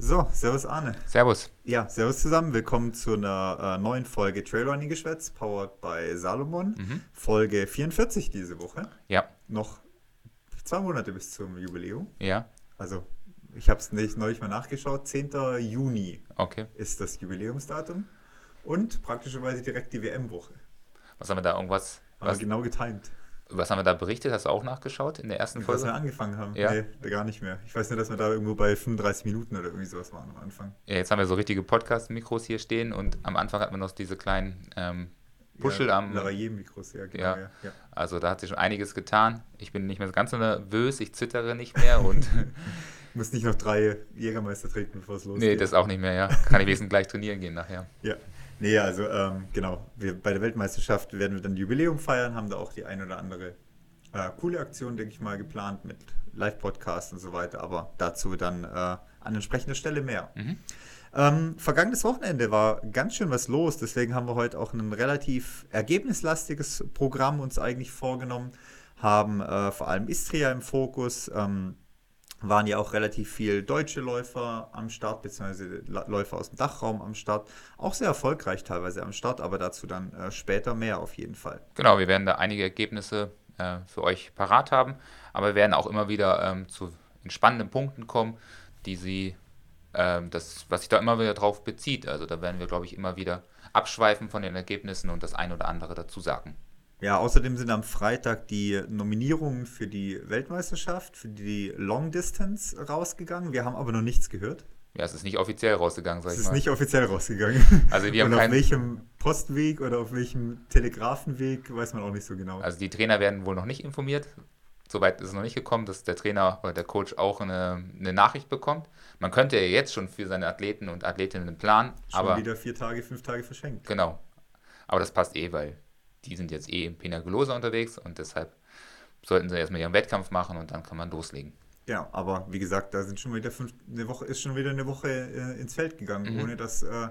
So, Servus Arne. Servus. Ja, Servus zusammen. Willkommen zu einer äh, neuen Folge Trailrunning Geschwätz, powered by Salomon. Mhm. Folge 44 diese Woche. Ja, Noch zwei Monate bis zum Jubiläum. ja, Also, ich habe es nicht neulich mal nachgeschaut. 10. Juni okay. ist das Jubiläumsdatum. Und praktischerweise direkt die WM-Woche. Was haben wir da irgendwas? Haben Was, genau getimt. Was haben wir da berichtet? Hast du auch nachgeschaut in der ersten Was wir Folge? angefangen haben. Ja. Nee, gar nicht mehr. Ich weiß nur, dass wir da irgendwo bei 35 Minuten oder irgendwie sowas waren am Anfang. Ja, jetzt haben wir so richtige Podcast-Mikros hier stehen und am Anfang hatten wir noch diese kleinen ähm, Puschel ja, am. Lavalier-Mikros, ja, genau. Ja. Ja. Also da hat sich schon einiges getan. Ich bin nicht mehr ganz so nervös, ich zittere nicht mehr und Muss nicht noch drei Jägermeister trinken, bevor es losgeht. nee, das auch nicht mehr, ja. Kann ich wenigstens gleich trainieren gehen nachher. Ja. Nee, also ähm, genau. Wir, bei der Weltmeisterschaft werden wir dann Jubiläum feiern, haben da auch die ein oder andere äh, coole Aktion, denke ich mal, geplant mit Live-Podcast und so weiter, aber dazu dann äh, an entsprechender Stelle mehr. Mhm. Ähm, vergangenes Wochenende war ganz schön was los, deswegen haben wir heute auch ein relativ ergebnislastiges Programm uns eigentlich vorgenommen, haben äh, vor allem Istria im Fokus, ähm, waren ja auch relativ viel deutsche Läufer am Start, beziehungsweise Läufer aus dem Dachraum am Start, auch sehr erfolgreich teilweise am Start, aber dazu dann äh, später mehr auf jeden Fall. Genau, wir werden da einige Ergebnisse äh, für euch parat haben, aber wir werden auch immer wieder ähm, zu entspannenden Punkten kommen, die sie, ähm, das, was sich da immer wieder drauf bezieht. Also da werden wir, glaube ich, immer wieder abschweifen von den Ergebnissen und das ein oder andere dazu sagen. Ja, außerdem sind am Freitag die Nominierungen für die Weltmeisterschaft, für die Long Distance rausgegangen. Wir haben aber noch nichts gehört. Ja, es ist nicht offiziell rausgegangen, sag Es ich ist mal. nicht offiziell rausgegangen. Also wir haben Und auf welchem Postweg oder auf welchem Telegrafenweg weiß man auch nicht so genau. Also die Trainer werden wohl noch nicht informiert. Soweit ist es noch nicht gekommen, dass der Trainer oder der Coach auch eine, eine Nachricht bekommt. Man könnte ja jetzt schon für seine Athleten und Athletinnen planen, Schon aber wieder vier Tage, fünf Tage verschenkt. genau. Aber das passt eh, weil die sind jetzt eh im Penagolosa unterwegs und deshalb sollten sie erstmal ihren Wettkampf machen und dann kann man loslegen. Ja, aber wie gesagt, da sind schon wieder fünf, eine Woche, ist schon wieder eine Woche äh, ins Feld gegangen, Mhm. ohne dass, äh,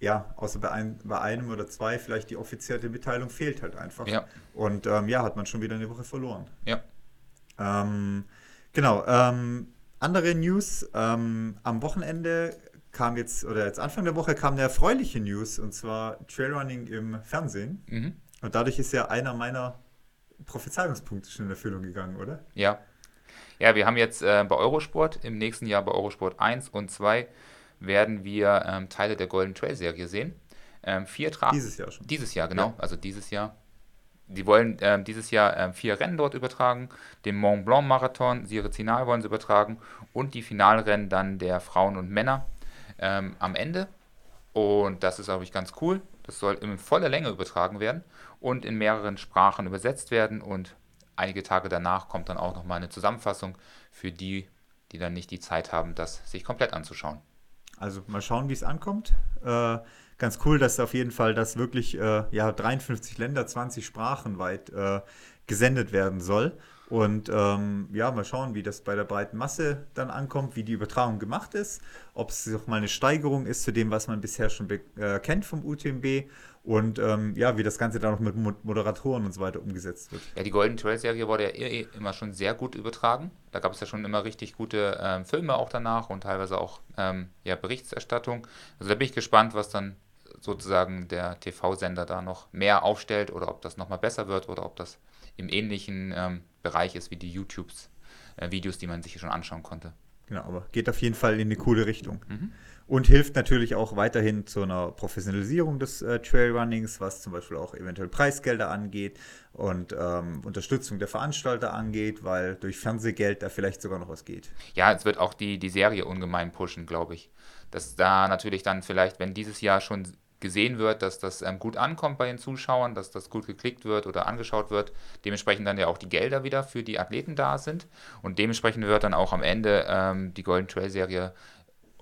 ja, außer bei, ein, bei einem oder zwei vielleicht die offizielle Mitteilung fehlt halt einfach. Ja. Und ähm, ja, hat man schon wieder eine Woche verloren. Ja. Ähm, genau. Ähm, andere News. Ähm, am Wochenende kam jetzt, oder jetzt Anfang der Woche kam eine erfreuliche News, und zwar Trailrunning im Fernsehen. Mhm. Und dadurch ist ja einer meiner Prophezeiungspunkte schon in Erfüllung gegangen, oder? Ja. Ja, wir haben jetzt äh, bei Eurosport, im nächsten Jahr bei Eurosport 1 und 2 werden wir ähm, Teile der Golden Trail Serie sehen. Ähm, vier Tra Dieses Jahr schon. Dieses Jahr, genau. Also dieses Jahr. Die wollen ähm, dieses Jahr ähm, vier Rennen dort übertragen. Den Mont Blanc Marathon, Sirizinal wollen sie übertragen und die Finalrennen dann der Frauen und Männer ähm, am Ende. Und das ist, glaube ich, ganz cool. Das soll in voller Länge übertragen werden und in mehreren Sprachen übersetzt werden. Und einige Tage danach kommt dann auch nochmal eine Zusammenfassung für die, die dann nicht die Zeit haben, das sich komplett anzuschauen. Also mal schauen, wie es ankommt. Äh, ganz cool, dass auf jeden Fall das wirklich äh, ja, 53 Länder, 20 Sprachen weit äh, gesendet werden soll. Und ähm, ja, mal schauen, wie das bei der breiten Masse dann ankommt, wie die Übertragung gemacht ist, ob es noch mal eine Steigerung ist zu dem, was man bisher schon äh, kennt vom UTMB und ähm, ja, wie das Ganze dann noch mit Mo- Moderatoren und so weiter umgesetzt wird. Ja, die Golden Trail Serie wurde ja eh immer schon sehr gut übertragen. Da gab es ja schon immer richtig gute ähm, Filme auch danach und teilweise auch ähm, ja, Berichterstattung. Also da bin ich gespannt, was dann sozusagen der TV-Sender da noch mehr aufstellt oder ob das nochmal besser wird oder ob das im ähnlichen ähm, Bereich ist wie die YouTube-Videos, die man sich schon anschauen konnte. Genau, aber geht auf jeden Fall in eine coole Richtung. Mhm. Und hilft natürlich auch weiterhin zu einer Professionalisierung des äh, Trailrunnings, was zum Beispiel auch eventuell Preisgelder angeht und ähm, Unterstützung der Veranstalter angeht, weil durch Fernsehgeld da vielleicht sogar noch was geht. Ja, es wird auch die, die Serie ungemein pushen, glaube ich. Dass da natürlich dann vielleicht, wenn dieses Jahr schon gesehen wird, dass das ähm, gut ankommt bei den Zuschauern, dass das gut geklickt wird oder angeschaut wird, dementsprechend dann ja auch die Gelder wieder für die Athleten da sind und dementsprechend wird dann auch am Ende ähm, die Golden Trail Serie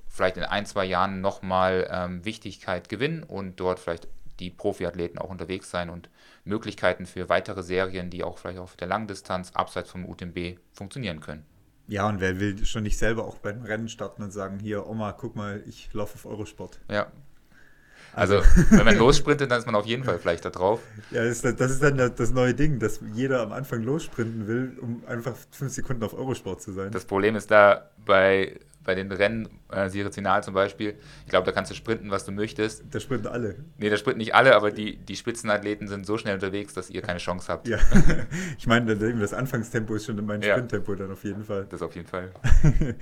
vielleicht in ein, zwei Jahren nochmal ähm, Wichtigkeit gewinnen und dort vielleicht die Profiathleten auch unterwegs sein und Möglichkeiten für weitere Serien, die auch vielleicht auf der Langdistanz abseits vom UTMB funktionieren können. Ja, und wer will schon nicht selber auch beim Rennen starten und sagen, hier, Oma, guck mal, ich laufe auf Eurosport. Ja. Also, wenn man lossprintet, dann ist man auf jeden Fall vielleicht da drauf. Ja, das ist, dann- das ist dann das neue Ding, dass jeder am Anfang lossprinten will, um einfach fünf Sekunden auf Eurosport zu sein. Das Problem ist da bei bei den Rennen, äh, Sirizinal zum Beispiel, ich glaube, da kannst du sprinten, was du möchtest. Da sprinten alle. Nee, da sprinten nicht alle, aber die, die Spitzenathleten sind so schnell unterwegs, dass ihr keine Chance habt. Ja, ich meine, das Anfangstempo ist schon mein Ja. Sprinttempo dann auf jeden Fall. Das auf jeden Fall.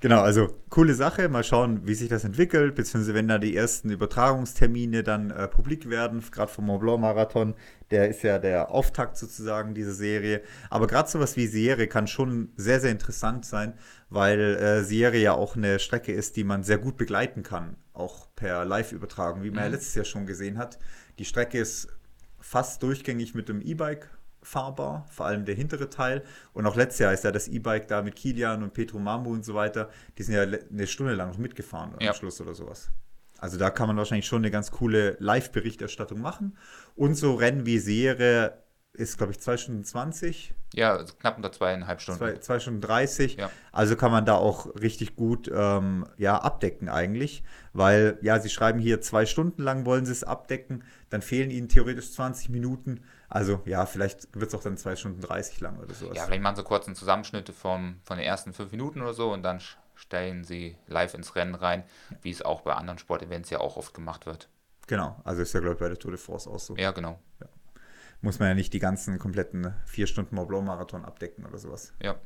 Genau, also coole Sache. Mal schauen, wie sich das entwickelt, beziehungsweise wenn da die ersten Übertragungstermine dann äh, publik werden, gerade vom Mont Blanc Marathon. Der ist ja der Auftakt sozusagen dieser Serie. Aber gerade sowas wie Serie kann schon sehr, sehr interessant sein, weil äh, Serie ja auch eine Strecke ist, die man sehr gut begleiten kann, auch per Live-Übertragung, wie man ja Mhm. letztes Jahr schon gesehen hat. Die Strecke ist fast durchgängig mit dem E-Bike fahrbar, vor allem der hintere Teil. Und auch letztes Jahr ist ja das E-Bike da mit Kilian und Petro Mamu und so weiter, die sind ja eine Stunde lang noch mitgefahren Ja. am Schluss oder sowas. Also da kann man wahrscheinlich schon eine ganz coole Live-Berichterstattung machen. Und so Rennen wie Serie ist, glaube ich, 2 Stunden 20, Ja, knapp unter zweieinhalb Stunden. 2, zwei Stunden 30. Ja. Also kann man da auch richtig gut ähm, ja, abdecken eigentlich. Weil, ja, sie schreiben hier zwei Stunden lang wollen sie es abdecken, dann fehlen ihnen theoretisch 20 Minuten. Also ja, vielleicht wird es auch dann 2 Stunden 30 lang oder sowas. Ja, vielleicht machen sie kurzen Zusammenschnitte vom, von den ersten fünf Minuten oder so und dann stellen sie live ins Rennen rein, wie es auch bei anderen Sportevents ja auch oft gemacht wird. Genau, also ist ja, glaube ich, bei der Tour de France auch so. Ja, genau. Muss man ja nicht die ganzen kompletten 4 Stunden Mont Blanc Marathon abdecken oder sowas. Ja.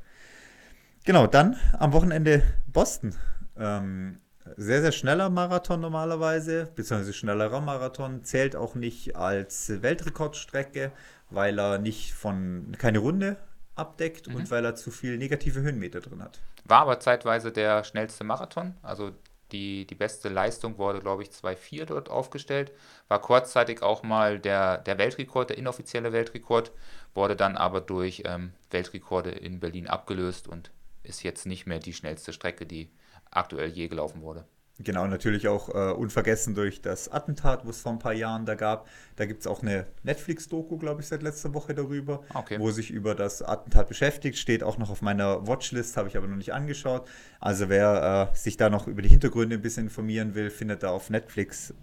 Genau, dann am Wochenende Boston. Ähm, sehr, sehr schneller Marathon normalerweise, beziehungsweise schnellerer Marathon, zählt auch nicht als Weltrekordstrecke, weil er nicht von keine Runde abdeckt und weil er zu viel negative Höhenmeter drin hat. War aber zeitweise der schnellste Marathon. Also die, die beste Leistung wurde, glaube ich, 2,4 dort aufgestellt. War kurzzeitig auch mal der, der Weltrekord, der inoffizielle Weltrekord, wurde dann aber durch ähm, Weltrekorde in Berlin abgelöst und ist jetzt nicht mehr die schnellste Strecke, die aktuell je gelaufen wurde. Genau, natürlich auch äh, unvergessen durch das Attentat, wo es vor ein paar Jahren da gab. Da gibt es auch eine Netflix-Doku, glaube ich, seit letzter Woche darüber, Okay. wo sich über das Attentat beschäftigt. Steht auch noch auf meiner Watchlist, habe ich aber noch nicht angeschaut. Also wer äh, sich da noch über die Hintergründe ein bisschen informieren will, findet da auf Netflix.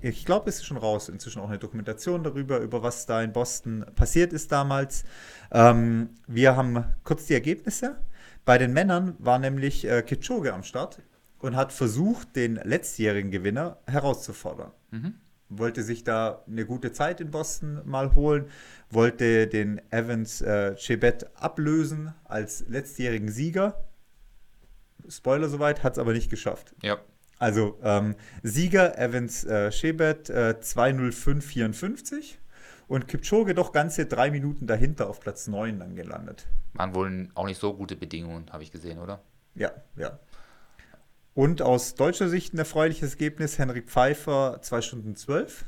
Ich glaube, es ist schon raus. Inzwischen auch eine Dokumentation darüber, über was da in Boston passiert ist damals. Ähm, wir haben kurz die Ergebnisse. Bei den Männern war nämlich äh, Kipchoge am Start und hat versucht, den letztjährigen Gewinner herauszufordern. Mhm. Wollte sich da eine gute Zeit in Boston mal holen, wollte den Evans äh, Chebet ablösen als letztjährigen Sieger. Spoiler soweit, hat es aber nicht geschafft. Ja, Also ähm, Sieger Evans äh, Chebet äh, 205,54 und Kipchoge doch ganze drei Minuten dahinter auf Platz 9 dann gelandet. waren wohl auch nicht so gute Bedingungen, habe ich gesehen, oder? Ja, ja. Und aus deutscher Sicht ein erfreuliches Ergebnis. Henrik Pfeiffer 2 Stunden 12.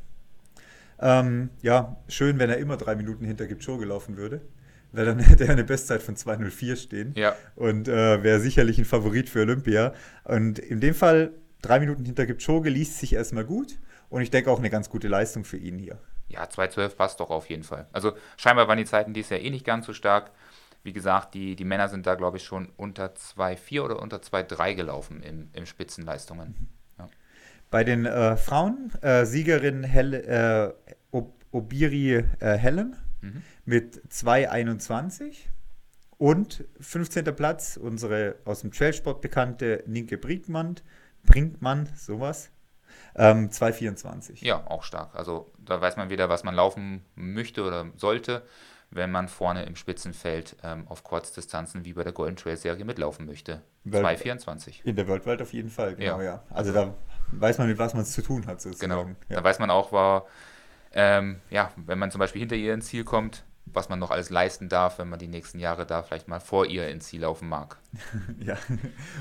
Ähm, ja, schön, wenn er immer drei Minuten hinter Kipchoge laufen würde. Weil dann hätte er eine Bestzeit von 2.04 stehen. Ja, Und äh, wäre sicherlich ein Favorit für Olympia. Und in dem Fall drei Minuten hinter Kipchoge liest sich erstmal gut. Und ich denke auch eine ganz gute Leistung für ihn hier. Ja, 2,12 passt doch auf jeden Fall. Also scheinbar waren die Zeiten dieses Jahr eh nicht ganz so stark. Wie gesagt, die, die Männer sind da, glaube ich, schon unter 2,4 oder unter 2,3 gelaufen im, im Spitzenleistungen. Bei den äh, Frauen, äh, Siegerin Hel äh, Ob Obiri äh, Helen Mhm. mit 2,21 und 15. Platz unsere aus dem Trailsport bekannte Ninke Brinkmann, Brinkmann, sowas, ähm, 2,24. Ja, auch stark. Also da weiß man wieder, was man laufen möchte oder sollte, wenn man vorne im Spitzenfeld ähm, auf Kurzdistanzen wie bei der Golden Trail Serie mitlaufen möchte. Weil- 2,24. In der Worldwide auf jeden Fall, genau, Ja. ja. Also da weiß man, mit was man es zu tun hat, Genau. sozusagen. Da Ja. weiß man auch, war, ähm, ja, wenn man zum Beispiel hinter ihr ins Ziel kommt, was man noch alles leisten darf, wenn man die nächsten Jahre da vielleicht mal vor ihr ins Ziel laufen mag. Ja,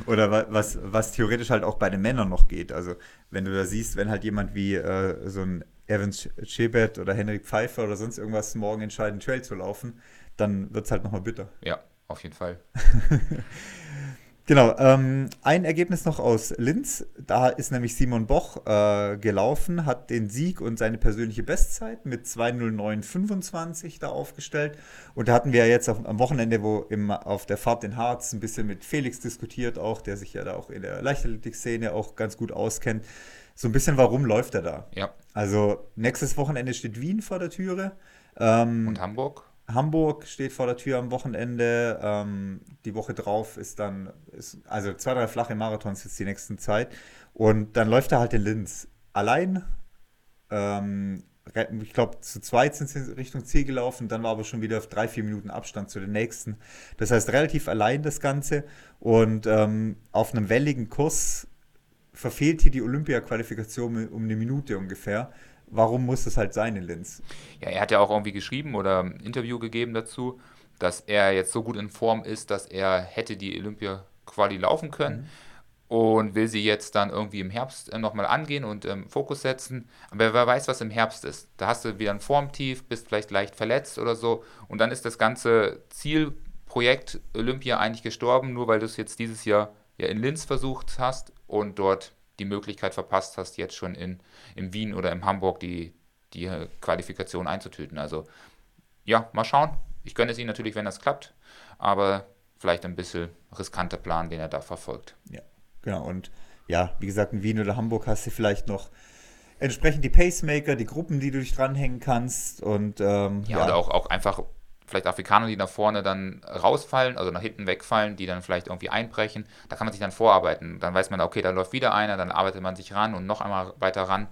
oder wa- was, was theoretisch halt auch bei den Männern noch geht. Also, wenn du da siehst, wenn halt jemand wie äh, so ein Evans Chebet oder Henrik Pfeiffer oder sonst irgendwas morgen entscheiden, Trail zu laufen, dann wird es halt nochmal bitter. Ja, auf jeden Fall. Genau, ähm, ein Ergebnis noch aus Linz. Da ist nämlich Simon Boch äh, gelaufen, hat den Sieg und seine persönliche Bestzeit mit 2.09.25 da aufgestellt. Und da hatten wir ja jetzt auf, am Wochenende, wo im, auf der Fahrt den Harz ein bisschen mit Felix diskutiert, auch, der sich ja da auch in der Leichtathletik-Szene auch ganz gut auskennt. So ein bisschen, warum läuft er da? Ja. Also nächstes Wochenende steht Wien vor der Türe. Ähm, Und Hamburg? Hamburg steht vor der Tür am Wochenende. Ähm, die Woche drauf ist dann, ist, also zwei, drei flache Marathons jetzt die nächsten Zeit. Und dann läuft er halt in Linz. Allein, ähm, ich glaube, zu zweit sind sie Richtung Ziel gelaufen, dann war aber schon wieder auf drei, vier Minuten Abstand zu den nächsten. Das heißt, relativ allein das Ganze. Und ähm, auf einem welligen Kurs verfehlt hier die Olympia-Qualifikation um eine Minute ungefähr. Warum muss das halt sein in Linz? Ja, er hat ja auch irgendwie geschrieben oder ein Interview gegeben dazu, dass er jetzt so gut in Form ist, dass er hätte die Olympia-Quali laufen können. Mhm und will sie jetzt dann irgendwie im Herbst äh, nochmal angehen und ähm, Fokus setzen. Aber wer weiß, was im Herbst ist. Da hast du wieder ein Formtief, bist vielleicht leicht verletzt oder so und dann ist das ganze Zielprojekt Olympia eigentlich gestorben, nur weil du es jetzt dieses Jahr ja in Linz versucht hast und dort die Möglichkeit verpasst hast, jetzt schon in, in Wien oder in Hamburg die, die äh, Qualifikation einzutüten. Also ja, mal schauen. Ich gönne es ihm natürlich, wenn das klappt, aber vielleicht ein bisschen riskanter Plan, den er da verfolgt. Ja. Genau, und ja, wie gesagt, in Wien oder Hamburg hast du vielleicht noch entsprechend die Pacemaker, die Gruppen, die du dich dranhängen kannst und ähm, ja, ja, oder auch, auch einfach vielleicht Afrikaner, die nach vorne dann rausfallen, also nach hinten wegfallen, die dann vielleicht irgendwie einbrechen. Da kann man sich dann vorarbeiten. Dann weiß man, okay, da läuft wieder einer, dann arbeitet man sich ran und noch einmal weiter ran.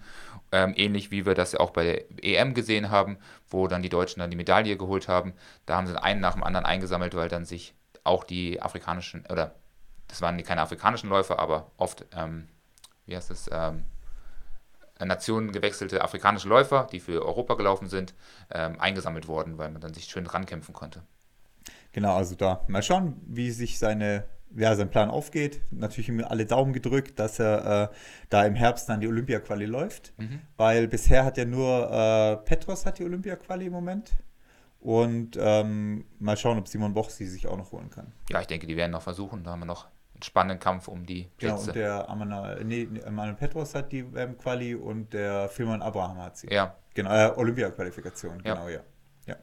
Ähm, ähnlich wie wir das ja auch bei der EM gesehen haben, wo dann die Deutschen dann die Medaille geholt haben. Da haben sie einen nach dem anderen eingesammelt, weil dann sich auch die afrikanischen oder das waren keine afrikanischen Läufer, aber oft, ähm, wie heißt es, ähm, Nationen gewechselte afrikanische Läufer, die für Europa gelaufen sind, ähm, eingesammelt worden, weil man dann sich schön rankämpfen konnte. Genau, also da mal schauen, wie sich seine, ja, sein Plan aufgeht. Natürlich immer alle Daumen gedrückt, dass er äh, da im Herbst dann die Olympia-Quali läuft, mhm. weil bisher hat ja nur äh, Petros hat die Olympia-Quali im Moment. Und ähm, mal schauen, ob Simon Boch sie sich auch noch holen kann. Ja, ich denke, die werden noch versuchen. Da haben wir noch spannenden Kampf um die Plätze. Genau, und der Amanal, nee, Petros hat die ähm, Quali und der Firman Abraham hat sie. Ja. Genau, äh, Olympia-Qualifikation, genau, ja. ja.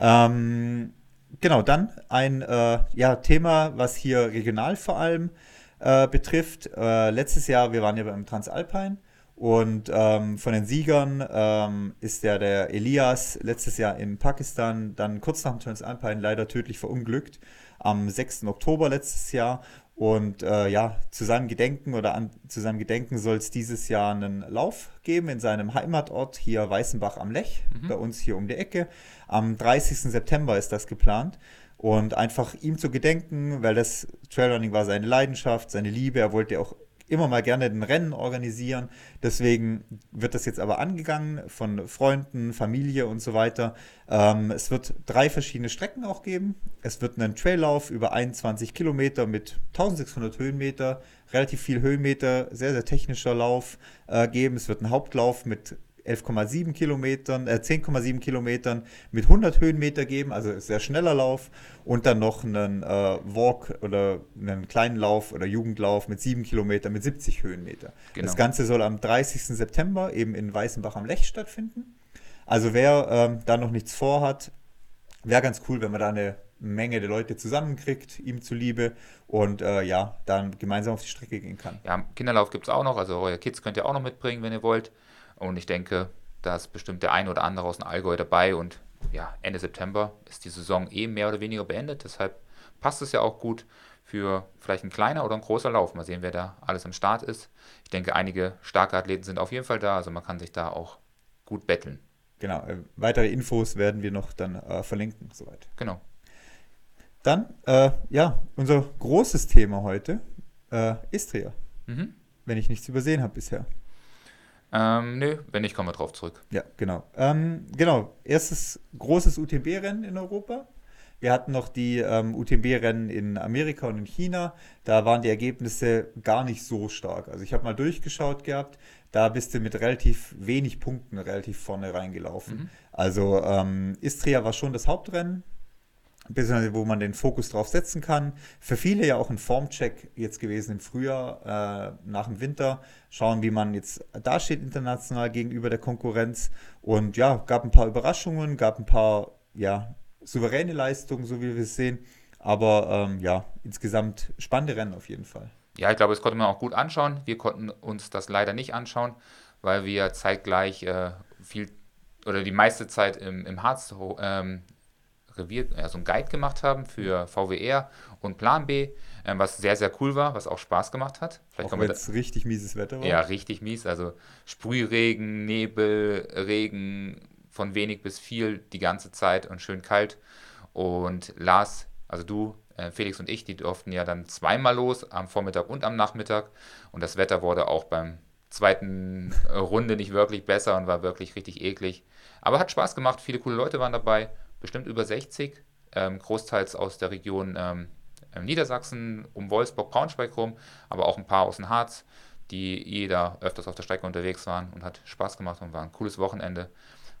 ja. Ähm, genau, dann ein äh, ja, Thema, was hier regional vor allem äh, betrifft. Äh, letztes Jahr, wir waren ja beim Transalpine und ähm, von den Siegern ähm, ist ja der Elias letztes Jahr in Pakistan dann kurz nach dem Transalpine leider tödlich verunglückt am 6. Oktober letztes Jahr. Und äh, ja, zu seinem Gedenken oder an, zu seinem Gedenken soll es dieses Jahr einen Lauf geben in seinem Heimatort hier Weißenbach am Lech, mhm. bei uns hier um die Ecke. Am 30. September ist das geplant. Und einfach ihm zu gedenken, weil das Trailrunning war seine Leidenschaft, seine Liebe. Er wollte auch immer mal gerne den Rennen organisieren. Deswegen wird das jetzt aber angegangen von Freunden, Familie und so weiter. Ähm, es wird drei verschiedene Strecken auch geben. Es wird einen Traillauf über 21 Kilometer mit 1600 Höhenmeter, relativ viel Höhenmeter, sehr, sehr technischer Lauf äh, geben. Es wird einen Hauptlauf mit 11,7 Kilometern, äh, 10,7 Kilometern mit 100 Höhenmeter geben, also sehr schneller Lauf und dann noch einen äh, Walk oder einen kleinen Lauf oder Jugendlauf mit 7 Kilometern mit 70 Höhenmeter. Genau. Das Ganze soll am 30. September eben in Weißenbach am Lech stattfinden. Also wer ähm, da noch nichts vorhat, wäre ganz cool, wenn man da eine Menge der Leute zusammenkriegt, ihm zuliebe und äh, ja, dann gemeinsam auf die Strecke gehen kann. Ja, Kinderlauf gibt es auch noch, also eure Kids könnt ihr auch noch mitbringen, wenn ihr wollt. Und ich denke, da ist bestimmt der ein oder andere aus dem Allgäu dabei und ja, Ende September ist die Saison eh mehr oder weniger beendet. Deshalb passt es ja auch gut für vielleicht ein kleiner oder ein großer Lauf. Mal sehen, wer da alles am Start ist. Ich denke, einige starke Athleten sind auf jeden Fall da, also man kann sich da auch gut betteln. Genau, äh, weitere Infos werden wir noch dann äh, verlinken, soweit. Genau. Dann, äh, ja, unser großes Thema heute, äh, Istria. Mhm. Wenn ich nichts übersehen habe bisher. Ähm, nö, wenn nicht, kommen wir drauf zurück. Ja, genau. Ähm, genau, erstes großes UTMB-Rennen in Europa. Wir hatten noch die ähm, UTMB-Rennen in Amerika und in China. Da waren die Ergebnisse gar nicht so stark. Also ich habe mal durchgeschaut gehabt. Da bist du mit relativ wenig Punkten relativ vorne reingelaufen. Mhm. Also ähm, Istria war schon das Hauptrennen beziehungsweise wo man den Fokus drauf setzen kann. Für viele ja auch ein Formcheck jetzt gewesen im Frühjahr, äh, nach dem Winter, schauen, wie man jetzt dasteht international gegenüber der Konkurrenz. Und ja, gab ein paar Überraschungen, gab ein paar ja, souveräne Leistungen, so wie wir es sehen. Aber ähm, ja, insgesamt spannende Rennen auf jeden Fall. Ja, ich glaube, das konnte man auch gut anschauen. Wir konnten uns das leider nicht anschauen, weil wir zeitgleich äh, viel oder die meiste Zeit im, im Harz ähm, Revier, ja, so einen Guide gemacht haben für VWR und Plan B, ähm, was sehr, sehr cool war, was auch Spaß gemacht hat. Vielleicht auch wenn es richtig mieses Wetter war. Ja, richtig mies. Also Sprühregen, Nebel, Regen von wenig bis viel die ganze Zeit und schön kalt. Und Lars, also du, äh, Felix und ich, die durften ja dann zweimal los, am Vormittag und am Nachmittag. Und das Wetter wurde auch beim zweiten äh, Runde nicht wirklich besser und war wirklich richtig eklig. Aber hat Spaß gemacht, viele coole Leute waren dabei, bestimmt über 60, ähm, großteils aus der Region ähm, Niedersachsen, um Wolfsburg, Braunschweig rum, aber auch ein paar aus dem Harz, die jeder öfters auf der Strecke unterwegs waren und hat Spaß gemacht und war ein cooles Wochenende.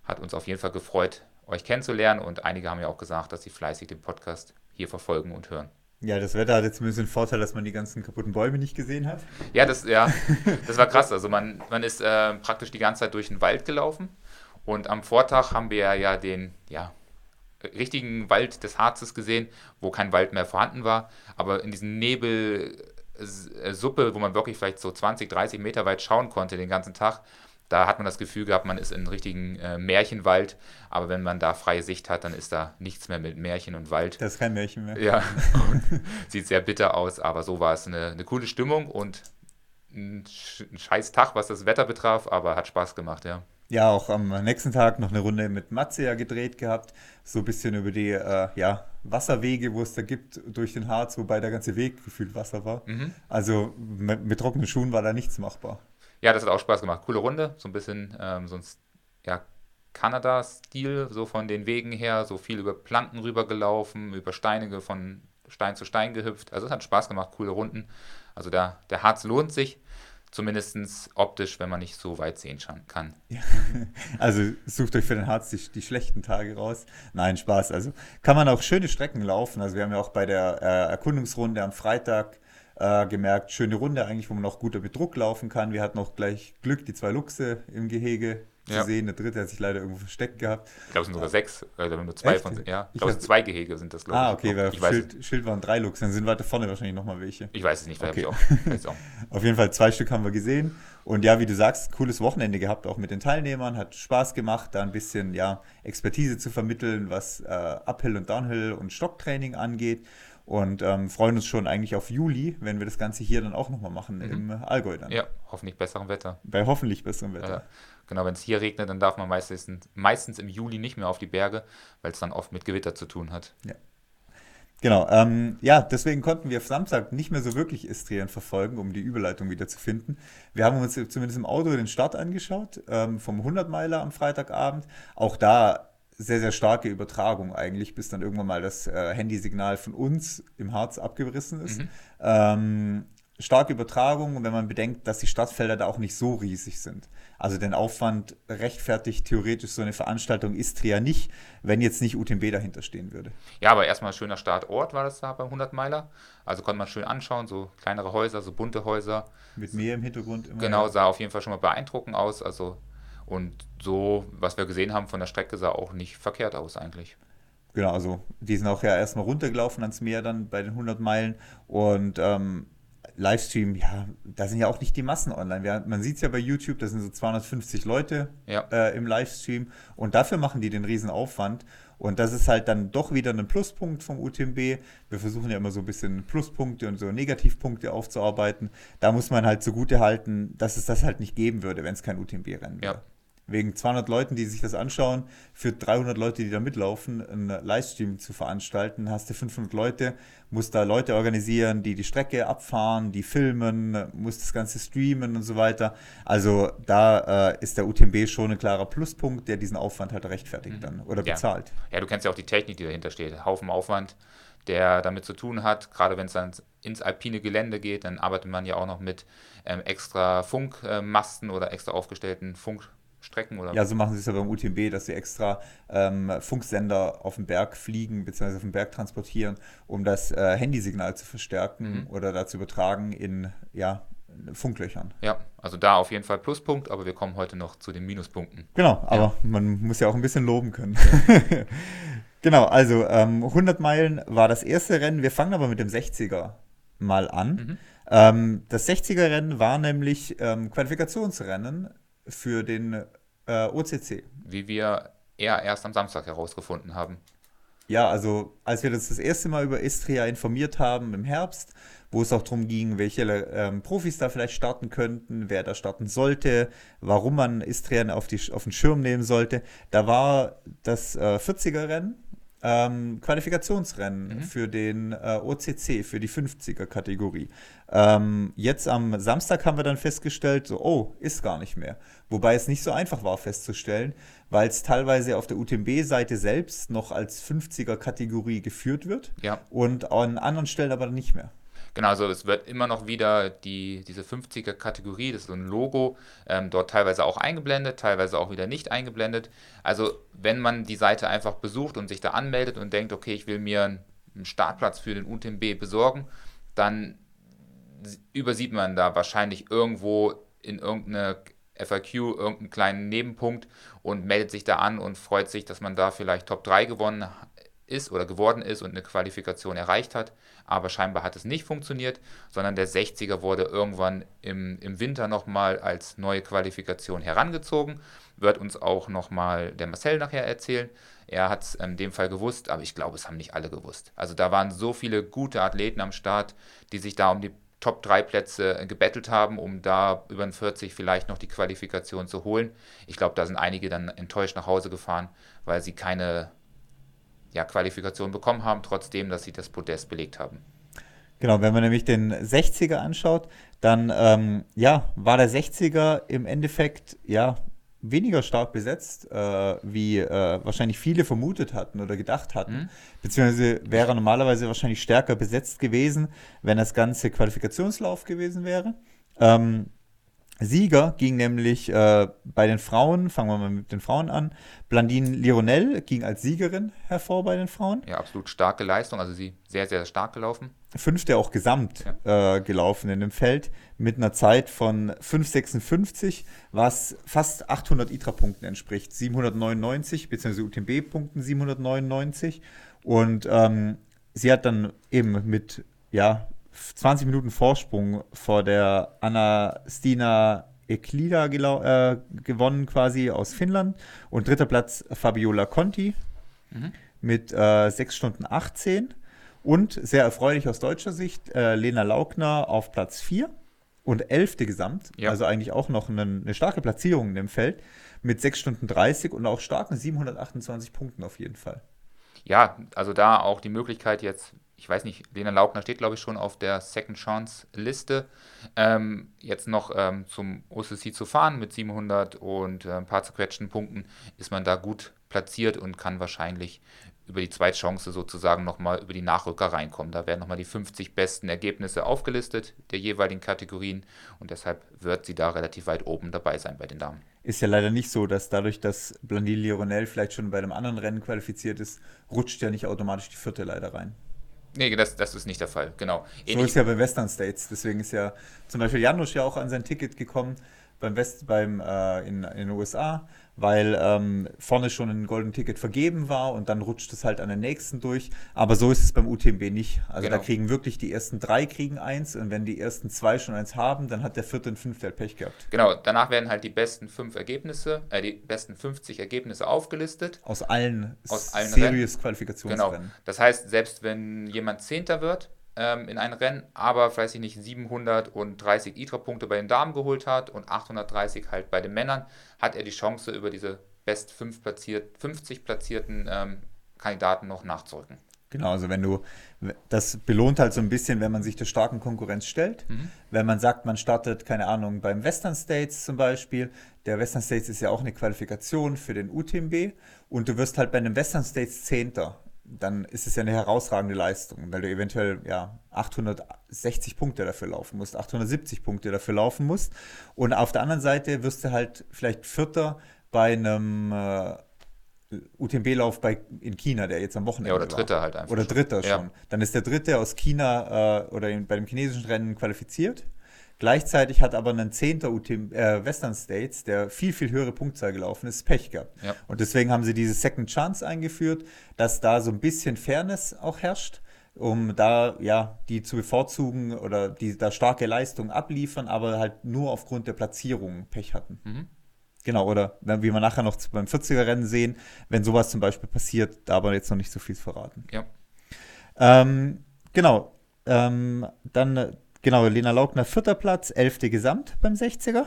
Hat uns auf jeden Fall gefreut, euch kennenzulernen und einige haben ja auch gesagt, dass sie fleißig den Podcast hier verfolgen und hören. Ja, das Wetter hatte zumindest den Vorteil, dass man die ganzen kaputten Bäume nicht gesehen hat. Ja, das, ja, das war krass. Also man, man ist äh, praktisch die ganze Zeit durch den Wald gelaufen und am Vortag haben wir ja den ja, richtigen Wald des Harzes gesehen, wo kein Wald mehr vorhanden war. Aber in diesen Nebelsuppe, wo man wirklich vielleicht so 20, 30 Meter weit schauen konnte den ganzen Tag, da hat man das Gefühl gehabt, man ist in einem richtigen äh, Märchenwald. Aber wenn man da freie Sicht hat, dann ist da nichts mehr mit Märchen und Wald. Das ist kein Märchen mehr. Ja, sieht sehr bitter aus. Aber so war es eine, eine coole Stimmung und ein, ein scheiß Tag, was das Wetter betraf, aber hat Spaß gemacht, ja. Ja, auch am nächsten Tag noch eine Runde mit Matze ja gedreht gehabt. So ein bisschen über die äh, ja, Wasserwege, wo es da gibt durch den Harz, wobei der ganze Weg gefühlt Wasser war. Mhm. Also mit, mit, trockenen Schuhen war da nichts machbar. Ja, das hat auch Spaß gemacht. Coole Runde, so ein bisschen ähm, so ein ja, Kanada-Stil, so von den Wegen her, so viel über Planken rübergelaufen, über Steine von Stein zu Stein gehüpft. Also es hat Spaß gemacht, coole Runden. Also da, der Harz lohnt sich. Zumindest optisch, wenn man nicht so weit sehen kann. Also sucht euch für den Harz die, die, schlechten Tage raus. Nein, Spaß. Also kann man auch schöne Strecken laufen. Also wir haben ja auch bei der äh, Erkundungsrunde am Freitag äh, gemerkt, schöne Runde eigentlich, wo man auch guter Bedruck laufen kann. Wir hatten auch gleich Glück, die zwei Luchse im Gehege zu ja. sehen. Der dritte hat sich leider irgendwo versteckt gehabt. Ich glaube, es sind sogar sechs, oder nur zwei Echt? von Ja, ich glaube, es sind zwei Gehege sind das, glaube ah, ich. Ah, okay, weil Schild, Schild waren drei Luchse, dann sind weiter vorne wahrscheinlich nochmal welche. Ich weiß es nicht, okay. ich auch. Auf jeden Fall zwei Stück haben wir gesehen. Und ja, wie du sagst, cooles Wochenende gehabt, auch mit den Teilnehmern. Hat Spaß gemacht, da ein bisschen ja, Expertise zu vermitteln, was äh, Uphill und Downhill und Stocktraining angeht und ähm, freuen uns schon eigentlich auf Juli, wenn wir das Ganze hier dann auch nochmal machen mhm. im Allgäu dann. Ja, hoffentlich besserem Wetter. Bei hoffentlich besserem Wetter. Ja, genau, wenn es hier regnet, dann darf man meistens, meistens im Juli nicht mehr auf die Berge, weil es dann oft mit Gewitter zu tun hat. Ja. Genau, ähm, ja, deswegen konnten wir Samstag nicht mehr so wirklich Istrien verfolgen, um die Überleitung wieder zu finden. Wir haben uns zumindest im Auto den Start angeschaut, ähm, vom 100-Meiler am Freitagabend. Auch da sehr, sehr starke Übertragung eigentlich, bis dann irgendwann mal das äh, Handysignal von uns im Harz abgerissen ist. Mhm. Ähm, starke Übertragung, wenn man bedenkt, dass die Stadtfelder da auch nicht so riesig sind. Also den Aufwand rechtfertigt theoretisch so eine Veranstaltung Istria nicht, wenn jetzt nicht UTMB dahinter stehen würde. Ja, aber erstmal ein schöner Startort war das da beim 100 Meiler. Also konnte man schön anschauen, so kleinere Häuser, so bunte Häuser. Mit Meer im Hintergrund immer. Genau, sah auf jeden Fall schon mal beeindruckend aus. Also und so, was wir gesehen haben von der Strecke, sah auch nicht verkehrt aus eigentlich. Genau, also die sind auch ja erstmal runtergelaufen ans Meer dann bei den 100 Meilen und ähm, Livestream, ja, da sind ja auch nicht die Massen online. Man sieht es ja bei YouTube, da sind so 250 Leute ja. äh, im Livestream und dafür machen die den riesen Aufwand. Und das ist halt dann doch wieder ein Pluspunkt vom UTMB. Wir versuchen ja immer so ein bisschen Pluspunkte und so Negativpunkte aufzuarbeiten. Da muss man halt zugute halten, dass es das halt nicht geben würde, wenn es kein UTMB-Rennen wäre. Ja wegen 200 Leuten, die sich das anschauen, für 300 Leute, die da mitlaufen, einen Livestream zu veranstalten. Hast du 500 Leute, musst da Leute organisieren, die die Strecke abfahren, die filmen, musst das Ganze streamen und so weiter. Also da äh, ist der UTMB schon ein klarer Pluspunkt, der diesen Aufwand halt rechtfertigt mhm. dann oder ja. bezahlt. Ja, du kennst ja auch die Technik, die dahinter steht. Haufen Aufwand der damit zu tun hat. Gerade wenn es dann ins alpine Gelände geht, dann arbeitet man ja auch noch mit ähm, extra Funkmasten äh, oder extra aufgestellten Funk Strecken oder? Ja, so machen sie es ja beim UTMB, dass sie extra ähm, Funksender auf den Berg fliegen bzw. auf den Berg transportieren, um das äh, Handysignal zu verstärken mhm. oder dazu übertragen in ja, Funklöchern. Ja, also da auf jeden Fall Pluspunkt, aber wir kommen heute noch zu den Minuspunkten. Genau, aber ja. man muss ja auch ein bisschen loben können. genau, also ähm, 100 Meilen war das erste Rennen. Wir fangen aber mit dem 60er mal an. Mhm. Ähm, das 60er-Rennen war nämlich ähm, Qualifikationsrennen für den äh, OCC. Wie wir eher erst am Samstag herausgefunden haben. ja, also als wir uns das erste Mal über Istria informiert haben im Herbst, wo es auch darum ging, welche ähm, Profis da vielleicht starten könnten, wer da starten sollte, warum man Istrian auf, die, auf den Schirm nehmen sollte, da war das äh, 40er-Rennen ähm, Qualifikationsrennen mhm. für den äh, OCC, für die 50er-Kategorie. Ähm, jetzt am Samstag haben wir dann festgestellt, so, oh, ist gar nicht mehr. Wobei es nicht so einfach war festzustellen, weil es teilweise auf der UTMB-Seite selbst noch als 50er-Kategorie geführt wird ja. und an anderen Stellen aber nicht mehr. Genau, also es wird immer noch wieder die, diese 50er-Kategorie, das ist so ein Logo, ähm, dort teilweise auch eingeblendet, teilweise auch wieder nicht eingeblendet. Also wenn man die Seite einfach besucht und sich da anmeldet und denkt, okay, ich will mir einen Startplatz für den UTMB besorgen, dann übersieht man da wahrscheinlich irgendwo in irgendeine FAQ irgendeinen kleinen Nebenpunkt und meldet sich da an und freut sich, dass man da vielleicht Top 3 gewonnen ist oder geworden ist und eine Qualifikation erreicht hat. Aber scheinbar hat es nicht funktioniert, sondern der 60er wurde irgendwann im, im Winter nochmal als neue Qualifikation herangezogen. Wird uns auch nochmal der Marcel nachher erzählen. Er hat es in dem Fall gewusst, aber ich glaube, es haben nicht alle gewusst. Also da waren so viele gute Athleten am Start, die sich da um die Top 3 Plätze gebettelt haben, um da über den 40 vielleicht noch die Qualifikation zu holen. Ich glaube, da sind einige dann enttäuscht nach Hause gefahren, weil sie keine ja, Qualifikation bekommen haben, trotzdem, dass sie das Podest belegt haben. Genau, wenn man nämlich den 60er anschaut, dann ähm, ja, war der 60er im Endeffekt ja weniger stark besetzt, äh, wie äh, wahrscheinlich viele vermutet hatten oder gedacht hatten. Mhm. Beziehungsweise wäre normalerweise wahrscheinlich stärker besetzt gewesen, wenn das ganze Qualifikationslauf gewesen wäre. Ähm, Sieger ging nämlich äh, bei den Frauen, fangen wir mal mit den Frauen an. Blandine Lironel ging als Siegerin hervor bei den Frauen. Ja, absolut starke Leistung, also sie sehr, sehr stark gelaufen. Fünfte auch gesamt ja. äh, gelaufen in dem Feld mit einer Zeit von 5,56, was fast 800 ITRA-Punkten entspricht. 799, beziehungsweise UTMB-Punkten 799. Und ähm, sie hat dann eben mit ja, 20 Minuten Vorsprung vor der Anastina Eklida äh, gewonnen, quasi aus Finnland. Und dritter Platz Fabiola Conti mhm. mit äh, 6 Stunden 18. Und sehr erfreulich aus deutscher Sicht, äh, Lena Laugner auf Platz 4 und 11. Gesamt. Ja. Also eigentlich auch noch eine, eine starke Platzierung in dem Feld mit 6 Stunden 30 und auch starken 728 Punkten auf jeden Fall. Ja, also da auch die Möglichkeit jetzt ich weiß nicht, Lena Laugner steht, glaube ich, schon auf der Second Chance Liste. Ähm, jetzt noch ähm, zum OCC zu fahren mit 700 und äh, ein paar zerquetschten Punkten ist man da gut platziert und kann wahrscheinlich über die Zweitchance sozusagen nochmal über die Nachrücker reinkommen. Da werden nochmal die 50 besten Ergebnisse aufgelistet der jeweiligen Kategorien und deshalb wird sie da relativ weit oben dabei sein bei den Damen. Ist ja leider nicht so, dass dadurch, dass Blandine Lionel vielleicht schon bei einem anderen Rennen qualifiziert ist, rutscht ja nicht automatisch die vierte leider rein. Nee, das, das ist nicht der Fall, genau. Ähnlich so ist ja bei Western States, deswegen ist ja zum Beispiel Janusz ja auch an sein Ticket gekommen beim West, beim, äh, in, in den USA, weil ähm, vorne schon ein Golden Ticket vergeben war und dann rutscht es halt an den nächsten durch. Aber so ist es beim UTMB nicht. Also genau. da kriegen wirklich die ersten drei kriegen eins und wenn die ersten zwei schon eins haben, dann hat der vierte und fünfte halt Pech gehabt. Genau, danach werden halt die besten fünf Ergebnisse, äh, die besten 50 Ergebnisse aufgelistet. Aus allen, Aus allen Serious Qualifikationsrennen. Genau. Das heißt, selbst wenn jemand Zehnter wird, ähm, in ein Rennen, aber, weiß ich nicht, 730 ITRA-Punkte bei den Damen geholt hat und 830 halt bei den Männern, hat er die Chance, über diese Best 5 platziert, 50 platzierten ähm, Kandidaten noch nachzurücken. Genau, also wenn du, das belohnt halt so ein bisschen, wenn man sich der starken Konkurrenz stellt. Mhm. Wenn man sagt, man startet, keine Ahnung, beim Western States zum Beispiel. Der Western States ist ja auch eine Qualifikation für den UTMB und du wirst halt bei einem Western States Zehnter dann ist es ja eine herausragende Leistung, weil du eventuell ja 860 Punkte dafür laufen musst, 870 Punkte dafür laufen musst. Und auf der anderen Seite wirst du halt vielleicht Vierter bei einem äh, UTMB-Lauf in China, der jetzt am Wochenende war. Ja, oder Dritter halt einfach. Oder Dritter schon. Ja. Dann ist der Dritte aus China äh, oder in, bei dem chinesischen Rennen qualifiziert Gleichzeitig hat aber ein Zehnter UTM, äh, Western States, der viel, viel höhere Punktzahl gelaufen ist, Pech gehabt. Ja. Und deswegen haben sie diese Second Chance eingeführt, dass da so ein bisschen Fairness auch herrscht, um da ja die zu bevorzugen oder die da starke Leistungen abliefern, aber halt nur aufgrund der Platzierung Pech hatten. Mhm. Genau, oder wie wir nachher noch beim 40er-Rennen sehen, wenn sowas zum Beispiel passiert, da aber jetzt noch nicht so viel verraten. Ja. Ähm, genau. Ähm, dann, genau, Lena Laugner, vierter Platz, elfte Gesamt beim 60er.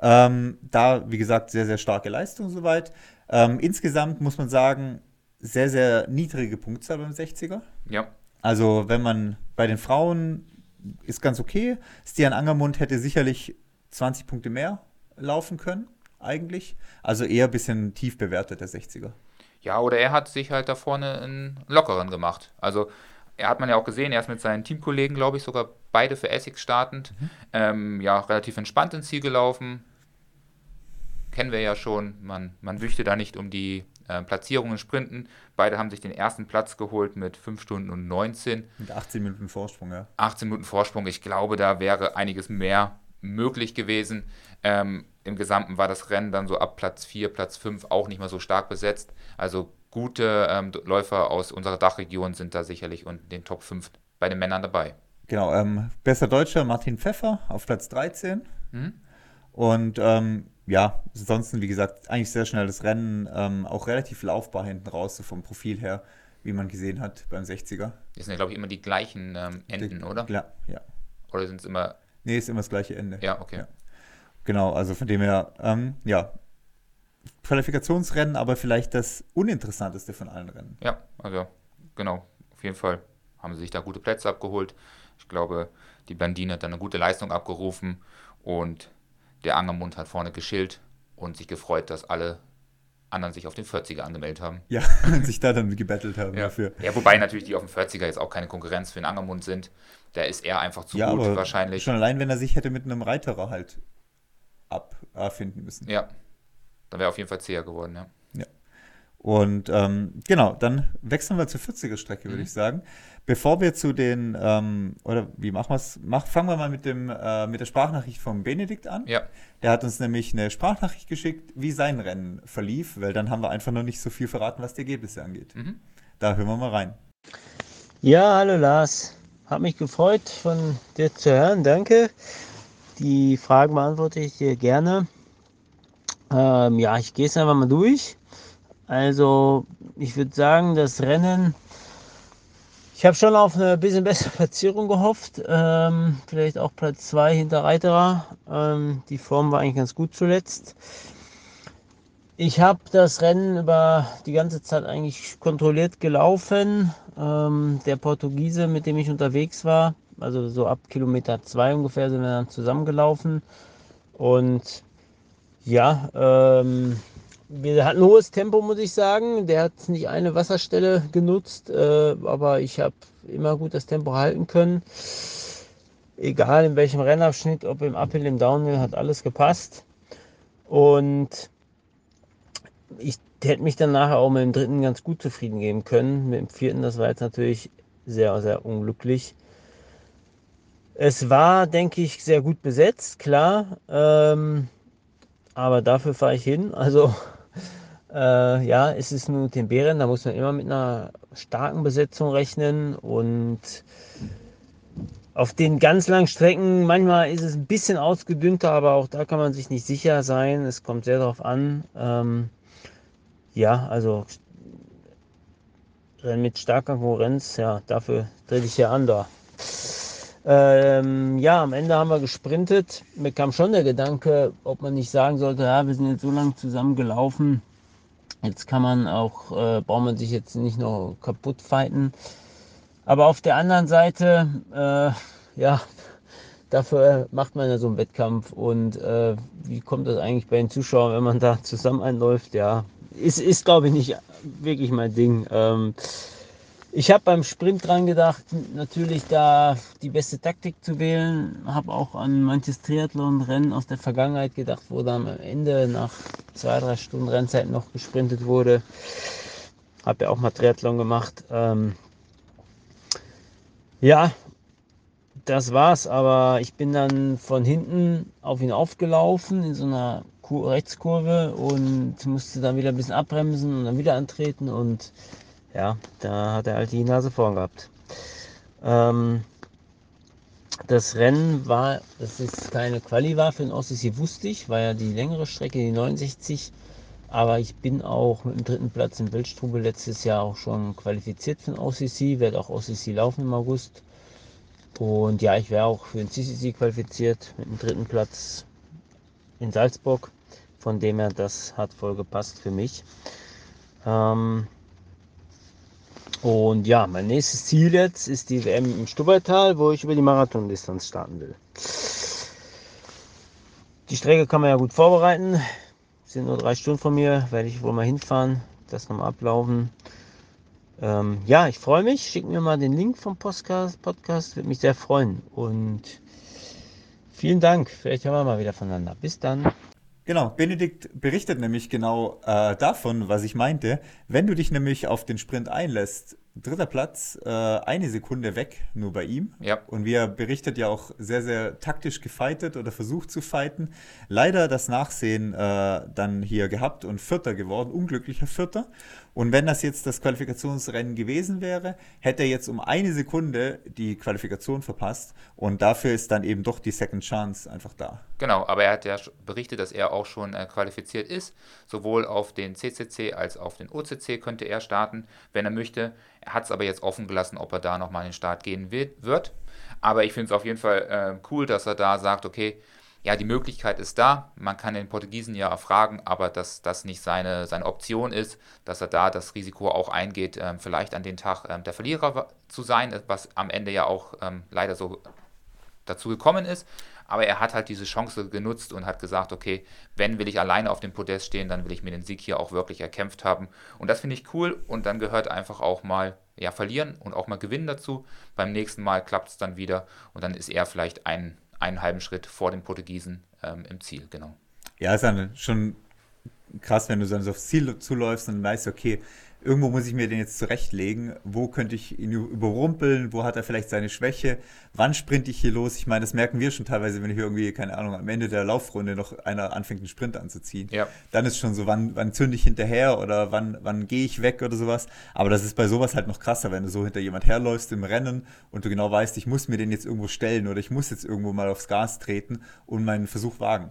Ähm, da, wie gesagt, sehr, sehr starke Leistung soweit. Ähm, insgesamt muss man sagen, sehr, sehr niedrige Punktzahl beim 60er. Ja. Also, wenn man bei den Frauen ist ganz okay. Stian Angermund hätte sicherlich 20 Punkte mehr laufen können, eigentlich. Also eher ein bisschen tief bewertet, der 60er. Ja, oder er hat sich halt da vorne einen lockeren gemacht. Also er hat man ja auch gesehen, er ist mit seinen Teamkollegen, glaube ich, sogar beide für Essex startend. Mhm. Ähm, ja, relativ entspannt ins Ziel gelaufen. Kennen wir ja schon. Man, man möchte da nicht um die äh, Platzierungen sprinten. Beide haben sich den ersten Platz geholt mit 5 Stunden und 19. Mit 18 Minuten Vorsprung, ja. 18 Minuten Vorsprung. Ich glaube, da wäre einiges mehr möglich gewesen. Ähm, Im Gesamten war das Rennen dann so ab Platz 4, Platz 5 auch nicht mehr so stark besetzt. Also gute ähm, Läufer aus unserer Dachregion sind da sicherlich und den Top 5 bei den Männern dabei. Genau, ähm, bester Deutscher Martin Pfeffer auf Platz 13. Mhm. Und ähm, ja, ansonsten, wie gesagt, eigentlich sehr schnelles Rennen, ähm, auch relativ laufbar hinten raus, so vom Profil her, wie man gesehen hat beim 60er. Das sind ja, glaube ich, immer die gleichen ähm, Enden, die, oder? Ja, ja. Oder sind es immer. Nee, ist immer das gleiche Ende. Ja, okay. Ja. Genau, also von dem her, ähm, ja, Qualifikationsrennen, aber vielleicht das uninteressanteste von allen Rennen. Ja, also genau, auf jeden Fall haben sie sich da gute Plätze abgeholt. Ich glaube, die Bandine hat dann eine gute Leistung abgerufen und der Angermund hat vorne geschillt und sich gefreut, dass alle anderen sich auf den 40er angemeldet haben. Ja, und sich da dann gebettelt haben ja. dafür. Ja, wobei natürlich die auf dem 40er jetzt auch keine Konkurrenz für den Angermund sind. Der ist eher einfach zu ja, gut wahrscheinlich. Schon allein, wenn er sich hätte mit einem Reiterer halt abfinden müssen. Ja, dann wäre auf jeden Fall zäher geworden, ja. Ja. Und ähm, genau, dann wechseln wir zur 40er-Strecke, würde mhm. ich sagen. Bevor wir zu den, ähm, oder wie machen wir es? Mach, fangen wir mal mit, dem, äh, mit der Sprachnachricht von Benedikt an. Ja. Der hat uns nämlich eine Sprachnachricht geschickt, wie sein Rennen verlief, weil dann haben wir einfach noch nicht so viel verraten, was die Ergebnisse angeht. Mhm. Da hören wir mal rein. Ja, hallo Lars. Hat mich gefreut, von dir zu hören. Danke. Die Fragen beantworte ich dir gerne. Ähm, ja, ich gehe es einfach mal durch. Also, ich würde sagen, das Rennen, ich habe schon auf eine bisschen bessere Platzierung gehofft. Ähm, vielleicht auch Platz 2 hinter Reiterer. Ähm, die Form war eigentlich ganz gut zuletzt. Ich habe das Rennen über die ganze Zeit eigentlich kontrolliert gelaufen. Ähm, der Portugiese, mit dem ich unterwegs war, also so ab Kilometer 2 ungefähr, sind wir dann zusammengelaufen. Und ja, ähm, wir hatten ein hohes Tempo, muss ich sagen. Der hat nicht eine Wasserstelle genutzt, äh, aber ich habe immer gut das Tempo halten können. Egal in welchem Rennabschnitt, ob im Uphill, im Downhill, hat alles gepasst. Und ich hätte mich dann nachher auch mit dem dritten ganz gut zufrieden geben können. Mit dem vierten, das war jetzt natürlich sehr, sehr unglücklich. Es war, denke ich, sehr gut besetzt, klar. Ähm, aber dafür fahre ich hin. Also äh, ja, es ist nur Bären, da muss man immer mit einer starken Besetzung rechnen und auf den ganz langen Strecken, manchmal ist es ein bisschen ausgedünnter, aber auch da kann man sich nicht sicher sein. Es kommt sehr darauf an. Ähm, ja, also mit starker Konkurrenz, ja, dafür trete ich ja an da. Ähm, ja, am Ende haben wir gesprintet. Mir kam schon der Gedanke, ob man nicht sagen sollte, ja, wir sind jetzt so lange zusammen gelaufen. Jetzt kann man auch, äh, braucht man sich jetzt nicht noch kaputt fighten. Aber auf der anderen Seite, äh, ja, dafür macht man ja so einen Wettkampf. Und äh, wie kommt das eigentlich bei den Zuschauern, wenn man da zusammen einläuft? Ja, ist, ist glaube ich, nicht wirklich mein Ding. Ähm, ich habe beim Sprint dran gedacht, natürlich da die beste Taktik zu wählen. Habe auch an manches Triathlon-Rennen aus der Vergangenheit gedacht, wo dann am Ende nach zwei, drei Stunden Rennzeit noch gesprintet wurde. Habe ja auch mal Triathlon gemacht. Ähm ja, das war's. Aber ich bin dann von hinten auf ihn aufgelaufen in so einer Rechtskurve und musste dann wieder ein bisschen abbremsen und dann wieder antreten und ja, da hat er halt die Nase vorn gehabt. Ähm, das Rennen war, dass es keine Quali war für den OCC, wusste ich, war ja die längere Strecke, die 69. Aber ich bin auch mit dem dritten Platz in Wildstrube letztes Jahr auch schon qualifiziert für den OCC, werde auch OCC laufen im August. Und ja, ich wäre auch für den CCC qualifiziert mit dem dritten Platz in Salzburg. Von dem her, das hat voll gepasst für mich. Ähm, und ja, mein nächstes Ziel jetzt ist die WM im Stubaital, wo ich über die Marathondistanz starten will. Die Strecke kann man ja gut vorbereiten. Sind nur drei Stunden von mir, werde ich wohl mal hinfahren, das nochmal ablaufen. Ähm, ja, ich freue mich. Schick mir mal den Link vom Podcast. Podcast würde mich sehr freuen. Und vielen Dank. Vielleicht hören wir mal wieder voneinander. Bis dann. Genau, Benedikt berichtet nämlich genau äh, davon, was ich meinte. Wenn du dich nämlich auf den Sprint einlässt, dritter Platz, äh, eine Sekunde weg, nur bei ihm. Ja. Und wie er berichtet, ja auch sehr, sehr taktisch gefightet oder versucht zu fighten. Leider das Nachsehen äh, dann hier gehabt und Vierter geworden, unglücklicher Vierter. Und wenn das jetzt das Qualifikationsrennen gewesen wäre, hätte er jetzt um eine Sekunde die Qualifikation verpasst. Und dafür ist dann eben doch die Second Chance einfach da. Genau, aber er hat ja berichtet, dass er auch schon äh, qualifiziert ist. Sowohl auf den CCC als auch auf den OCC könnte er starten, wenn er möchte. Er hat es aber jetzt offen gelassen, ob er da nochmal in den Start gehen wird. Aber ich finde es auf jeden Fall äh, cool, dass er da sagt, okay, ja, die Möglichkeit ist da. Man kann den Portugiesen ja erfragen, aber dass das nicht seine, seine Option ist, dass er da das Risiko auch eingeht, ähm, vielleicht an den Tag ähm, der Verlierer zu sein, was am Ende ja auch ähm, leider so dazu gekommen ist. Aber er hat halt diese Chance genutzt und hat gesagt, okay, wenn will ich alleine auf dem Podest stehen, dann will ich mir den Sieg hier auch wirklich erkämpft haben. Und das finde ich cool. Und dann gehört einfach auch mal ja, verlieren und auch mal gewinnen dazu. Beim nächsten Mal klappt es dann wieder und dann ist er vielleicht ein einen halben Schritt vor den Portugiesen ähm, im Ziel, genau. Ja, ist dann schon krass, wenn du dann so aufs Ziel zuläufst und weißt, okay, irgendwo muss ich mir den jetzt zurechtlegen. Wo könnte ich ihn überrumpeln? Wo hat er vielleicht seine Schwäche? Wann sprinte ich hier los? Ich meine, das merken wir schon teilweise, wenn hier irgendwie, keine Ahnung, am Ende der Laufrunde noch einer anfängt, einen Sprint anzuziehen. Ja. Dann ist schon so, wann, wann zünde ich hinterher oder wann, wann gehe ich weg oder sowas. Aber das ist bei sowas halt noch krasser, wenn du so hinter jemand herläufst im Rennen und du genau weißt, ich muss mir den jetzt irgendwo stellen oder ich muss jetzt irgendwo mal aufs Gas treten und meinen Versuch wagen.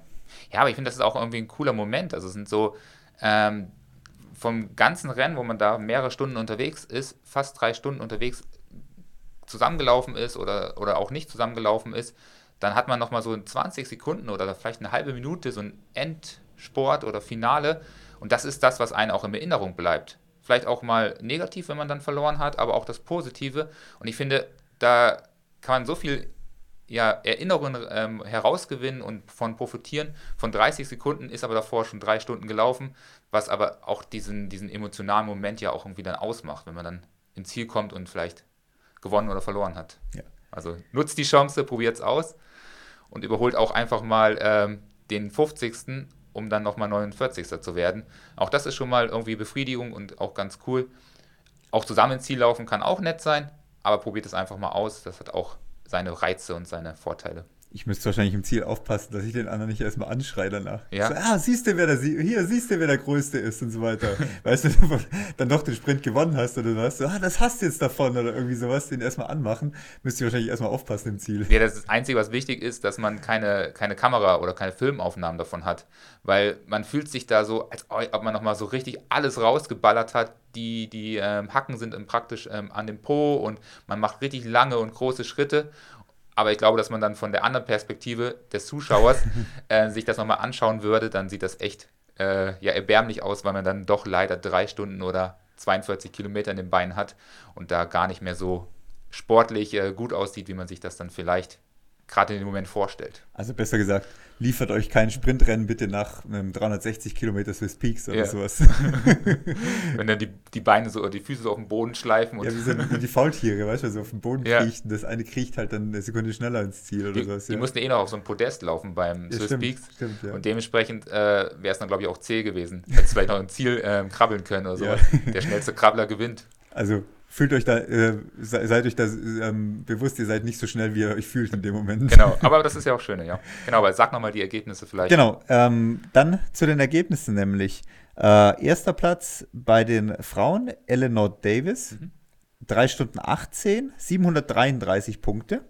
Ja, aber ich finde, das ist auch irgendwie ein cooler Moment. Also es sind so, ähm, vom ganzen Rennen, wo man da mehrere Stunden unterwegs ist, fast drei Stunden unterwegs zusammengelaufen ist oder, oder auch nicht zusammengelaufen ist, dann hat man nochmal so 20 Sekunden oder vielleicht eine halbe Minute so ein Endsport oder Finale und das ist das, was einen auch in Erinnerung bleibt. Vielleicht auch mal negativ, wenn man dann verloren hat, aber auch das Positive und ich finde, da kann man so viel ja, Erinnerungen ähm, herausgewinnen und von profitieren. Von 30 Sekunden ist aber davor schon drei Stunden gelaufen, was aber auch diesen, diesen emotionalen Moment ja auch irgendwie dann ausmacht, wenn man dann ins Ziel kommt und vielleicht gewonnen oder verloren hat. Ja. Also nutzt die Chance, probiert es aus und überholt auch einfach mal ähm, den 50. um dann nochmal 49. zu werden. Auch das ist schon mal irgendwie Befriedigung und auch ganz cool. Auch zusammen ins Ziel laufen kann auch nett sein, aber probiert es einfach mal aus. Das hat auch seine Reize und seine Vorteile. Ich müsste wahrscheinlich im Ziel aufpassen, dass ich den anderen nicht erstmal anschreie danach. Ja. So, ah, siehst du, wer der, hier, siehst du, wer der Größte ist und so weiter. weißt du, dann doch den Sprint gewonnen hast oder was, so, ah, das hast du jetzt davon oder irgendwie sowas, den erstmal anmachen, müsste ich wahrscheinlich erstmal aufpassen im Ziel. Ja, das Einzige, was wichtig ist, dass man keine, keine Kamera oder keine Filmaufnahmen davon hat, weil man fühlt sich da so, als ob man nochmal so richtig alles rausgeballert hat, die, die ähm, Hacken sind praktisch ähm, an dem Po und man macht richtig lange und große Schritte aber ich glaube, dass man dann von der anderen Perspektive des Zuschauers äh, sich das nochmal anschauen würde, dann sieht das echt äh, ja, erbärmlich aus, weil man dann doch leider drei Stunden oder 42 Kilometer in den Beinen hat und da gar nicht mehr so sportlich äh, gut aussieht, wie man sich das dann vielleicht gerade in dem Moment vorstellt. Also besser gesagt, liefert euch kein Sprintrennen bitte nach einem 360 Kilometer Swiss Peaks oder ja. sowas. Wenn dann die, die Beine so, die Füße so auf dem Boden schleifen. Und ja, wie so die Faultiere, weißt du, so auf dem Boden ja. kriechen. Das eine kriecht halt dann eine Sekunde schneller ins Ziel oder die, sowas. Die mussten eh noch auf so einem Podest laufen beim ja, Swiss stimmt, Peaks. Stimmt, und dementsprechend äh, wäre es dann, glaube ich, auch zäh gewesen. Hätte vielleicht noch ein Ziel äh, krabbeln können oder sowas. Der schnellste Krabbler gewinnt. Also fühlt euch da, äh, seid euch da ähm, bewusst, ihr seid nicht so schnell, wie ihr euch fühlt in dem Moment. Genau, aber das ist ja auch schön, ja. Genau, aber sag nochmal die Ergebnisse vielleicht. Genau, ähm, dann zu den Ergebnissen nämlich. Äh, erster Platz bei den Frauen, Eleanor Davis, mhm. 3 Stunden 18, 733 Punkte.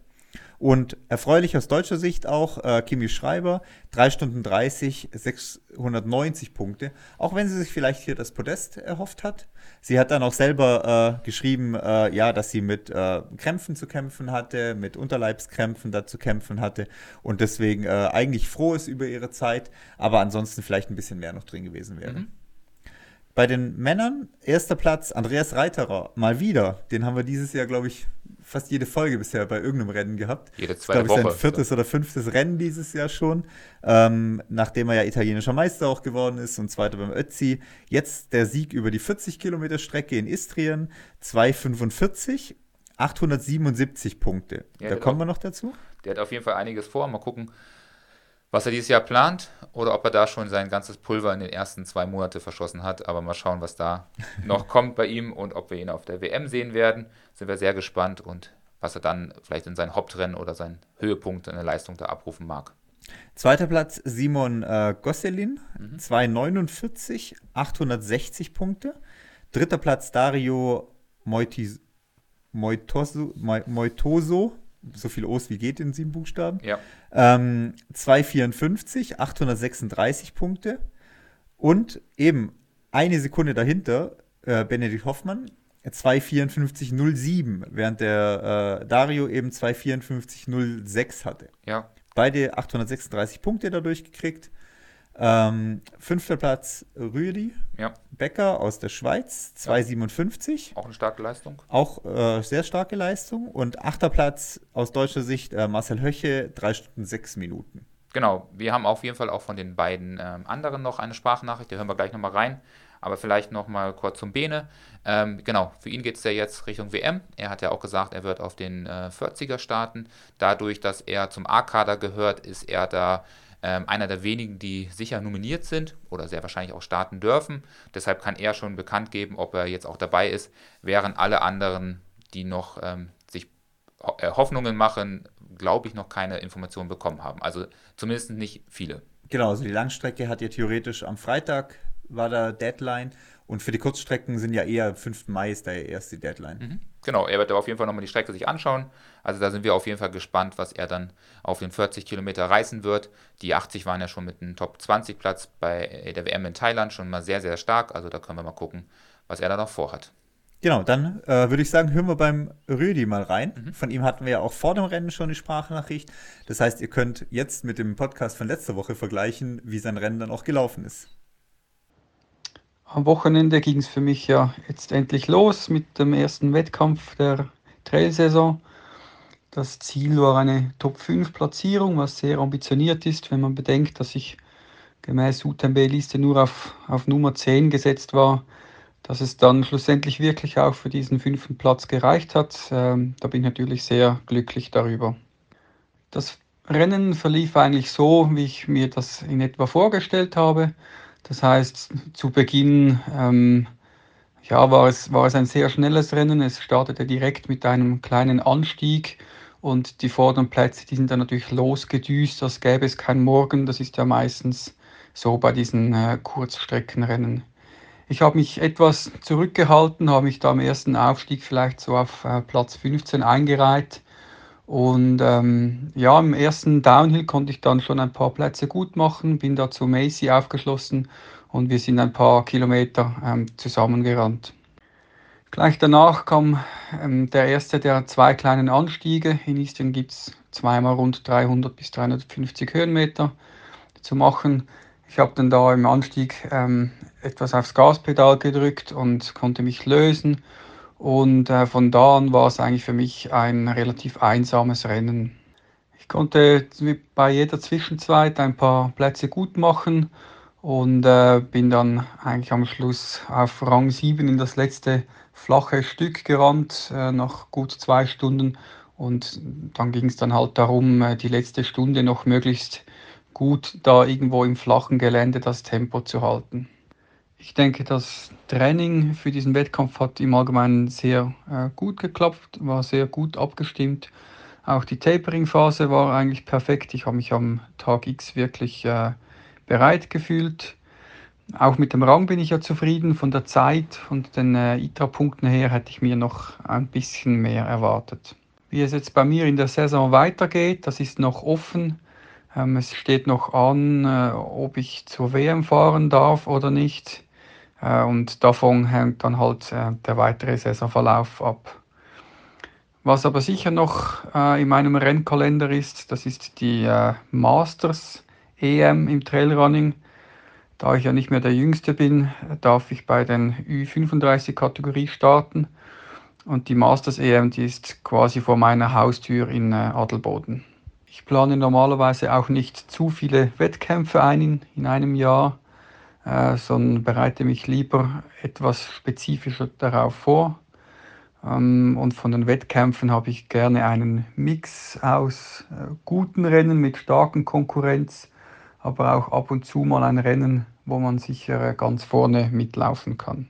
Und erfreulich aus deutscher Sicht auch äh, Kimi Schreiber, 3 Stunden 30, 690 Punkte. Auch wenn sie sich vielleicht hier das Podest erhofft hat. Sie hat dann auch selber äh, geschrieben, äh, ja, dass sie mit äh, Krämpfen zu kämpfen hatte, mit Unterleibskrämpfen da zu kämpfen hatte und deswegen äh, eigentlich froh ist über ihre Zeit, aber ansonsten vielleicht ein bisschen mehr noch drin gewesen wäre. Mhm. Bei den Männern, erster Platz, Andreas Reiterer, mal wieder. Den haben wir dieses Jahr, glaube ich, fast jede Folge bisher bei irgendeinem Rennen gehabt. Jede zweite das ist, Woche. sein viertes oder fünftes Rennen dieses Jahr schon, ähm, nachdem er ja italienischer Meister auch geworden ist und zweiter beim Ötzi. Jetzt der Sieg über die 40 Kilometer Strecke in Istrien, 2,45, 877 Punkte. Ja, da kommen auch, wir noch dazu. Der hat auf jeden Fall einiges vor. Mal gucken, was er dieses Jahr plant oder ob er da schon sein ganzes Pulver in den ersten zwei Monaten verschossen hat. Aber mal schauen, was da noch kommt bei ihm und ob wir ihn auf der WM sehen werden. Sind wir sehr gespannt und was er dann vielleicht in sein Hauptrennen oder seinen Höhepunkt in der Leistung da abrufen mag. Zweiter Platz Simon äh, Gosselin, mhm. 249, 860 Punkte. Dritter Platz Dario Moitis, Moitoso, Moitoso so viel O's wie geht in sieben Buchstaben. Ja. Ähm, 2,54, 836 Punkte. Und eben eine Sekunde dahinter äh, Benedikt Hoffmann, 2,54,07, während der äh, Dario eben 2,54,06 hatte. Ja. Beide 836 Punkte dadurch gekriegt. Ähm, fünfter Platz Rüdi ja. Becker aus der Schweiz, 2,57. Auch eine starke Leistung. Auch äh, sehr starke Leistung. Und achter Platz aus deutscher Sicht äh, Marcel Höche, 3 Stunden 6 Minuten. Genau, wir haben auf jeden Fall auch von den beiden ähm, anderen noch eine Sprachnachricht, die hören wir gleich nochmal rein. Aber vielleicht nochmal kurz zum Bene. Ähm, genau, für ihn geht es ja jetzt Richtung WM. Er hat ja auch gesagt, er wird auf den äh, 40er starten. Dadurch, dass er zum A-Kader gehört, ist er da ähm, einer der wenigen, die sicher nominiert sind oder sehr wahrscheinlich auch starten dürfen. Deshalb kann er schon bekannt geben, ob er jetzt auch dabei ist, während alle anderen, die noch ähm, sich äh, Hoffnungen machen, glaube ich, noch keine Informationen bekommen haben. Also zumindest nicht viele. Genau, also die Langstrecke hat ja theoretisch am Freitag war da Deadline und für die Kurzstrecken sind ja eher 5. Mai ist da ja erst die Deadline. Mhm. Genau, er wird auf jeden Fall nochmal die Strecke sich anschauen. Also da sind wir auf jeden Fall gespannt, was er dann auf den 40 Kilometer reißen wird. Die 80 waren ja schon mit einem Top 20 Platz bei der WM in Thailand schon mal sehr, sehr stark. Also da können wir mal gucken, was er da noch vorhat. Genau, dann äh, würde ich sagen, hören wir beim Rödi mal rein. Mhm. Von ihm hatten wir ja auch vor dem Rennen schon die Sprachnachricht. Das heißt, ihr könnt jetzt mit dem Podcast von letzter Woche vergleichen, wie sein Rennen dann auch gelaufen ist. Am Wochenende ging es für mich ja jetzt endlich los mit dem ersten Wettkampf der Trailsaison. Das Ziel war eine Top 5 Platzierung, was sehr ambitioniert ist, wenn man bedenkt, dass ich gemäß UTMB-Liste nur auf, auf Nummer 10 gesetzt war, dass es dann schlussendlich wirklich auch für diesen fünften Platz gereicht hat. Ähm, da bin ich natürlich sehr glücklich darüber. Das Rennen verlief eigentlich so, wie ich mir das in etwa vorgestellt habe. Das heißt, zu Beginn ähm, ja, war, es, war es ein sehr schnelles Rennen. Es startete direkt mit einem kleinen Anstieg und die vorderen Plätze, die sind dann natürlich losgedüst, als gäbe es kein Morgen. Das ist ja meistens so bei diesen äh, Kurzstreckenrennen. Ich habe mich etwas zurückgehalten, habe mich da am ersten Aufstieg vielleicht so auf äh, Platz 15 eingereiht und ähm, ja, im ersten Downhill konnte ich dann schon ein paar Plätze gut machen, bin da zu Macy aufgeschlossen und wir sind ein paar Kilometer ähm, zusammengerannt. Gleich danach kam ähm, der erste der zwei kleinen Anstiege. In Eastern gibt es zweimal rund 300 bis 350 Höhenmeter zu machen. Ich habe dann da im Anstieg ähm, etwas aufs Gaspedal gedrückt und konnte mich lösen und äh, von da an war es eigentlich für mich ein relativ einsames Rennen. Ich konnte bei jeder Zwischenzeit ein paar Plätze gut machen und äh, bin dann eigentlich am Schluss auf Rang 7 in das letzte flache Stück gerannt, äh, nach gut zwei Stunden. Und dann ging es dann halt darum, äh, die letzte Stunde noch möglichst gut da irgendwo im flachen Gelände das Tempo zu halten. Ich denke, das Training für diesen Wettkampf hat im Allgemeinen sehr äh, gut geklappt, war sehr gut abgestimmt. Auch die Tapering-Phase war eigentlich perfekt. Ich habe mich am Tag X wirklich äh, bereit gefühlt. Auch mit dem Rang bin ich ja zufrieden. Von der Zeit und den äh, ITRA-Punkten her hätte ich mir noch ein bisschen mehr erwartet. Wie es jetzt bei mir in der Saison weitergeht, das ist noch offen. Ähm, es steht noch an, äh, ob ich zur WM fahren darf oder nicht. Äh, und davon hängt dann halt äh, der weitere Saisonverlauf ab. Was aber sicher noch äh, in meinem Rennkalender ist, das ist die äh, Masters EM im Trailrunning. Da ich ja nicht mehr der Jüngste bin, darf ich bei den Ü35-Kategorie starten. Und die Masters EM, die ist quasi vor meiner Haustür in äh, Adelboden. Ich plane normalerweise auch nicht zu viele Wettkämpfe ein in, in einem Jahr, äh, sondern bereite mich lieber etwas spezifischer darauf vor. Ähm, und von den Wettkämpfen habe ich gerne einen Mix aus äh, guten Rennen mit starken Konkurrenz, aber auch ab und zu mal ein Rennen, wo man sicher ganz vorne mitlaufen kann.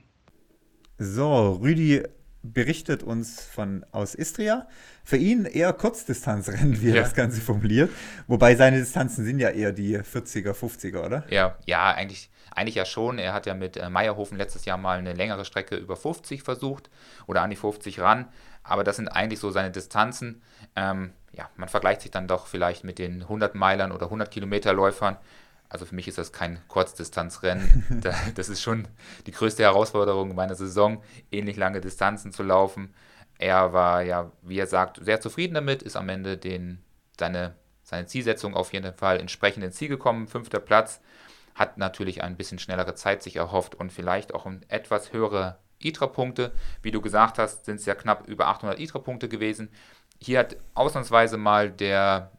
So, Rüdi berichtet uns von aus Istria. Für ihn eher Kurzdistanzrennen, wie er ja. das Ganze formuliert. Wobei seine Distanzen sind ja eher die 40er, 50er, oder? Ja, ja, eigentlich, eigentlich ja schon. Er hat ja mit äh, Meierhofen letztes Jahr mal eine längere Strecke über 50 versucht oder an die 50 ran. Aber das sind eigentlich so seine Distanzen. Ähm, ja, man vergleicht sich dann doch vielleicht mit den 100 Meilern oder 100 Kilometer Läufern. Also für mich ist das kein Kurzdistanzrennen. das ist schon die größte Herausforderung meiner Saison, ähnlich lange Distanzen zu laufen. Er war ja, wie er sagt, sehr zufrieden damit, ist am Ende den, seine, seine Zielsetzung auf jeden Fall entsprechend ins Ziel gekommen. Fünfter Platz, hat natürlich ein bisschen schnellere Zeit sich erhofft und vielleicht auch etwas höhere ITRA-Punkte. Wie du gesagt hast, sind es ja knapp über 800 ITRA-Punkte gewesen. Hier hat ausnahmsweise mal der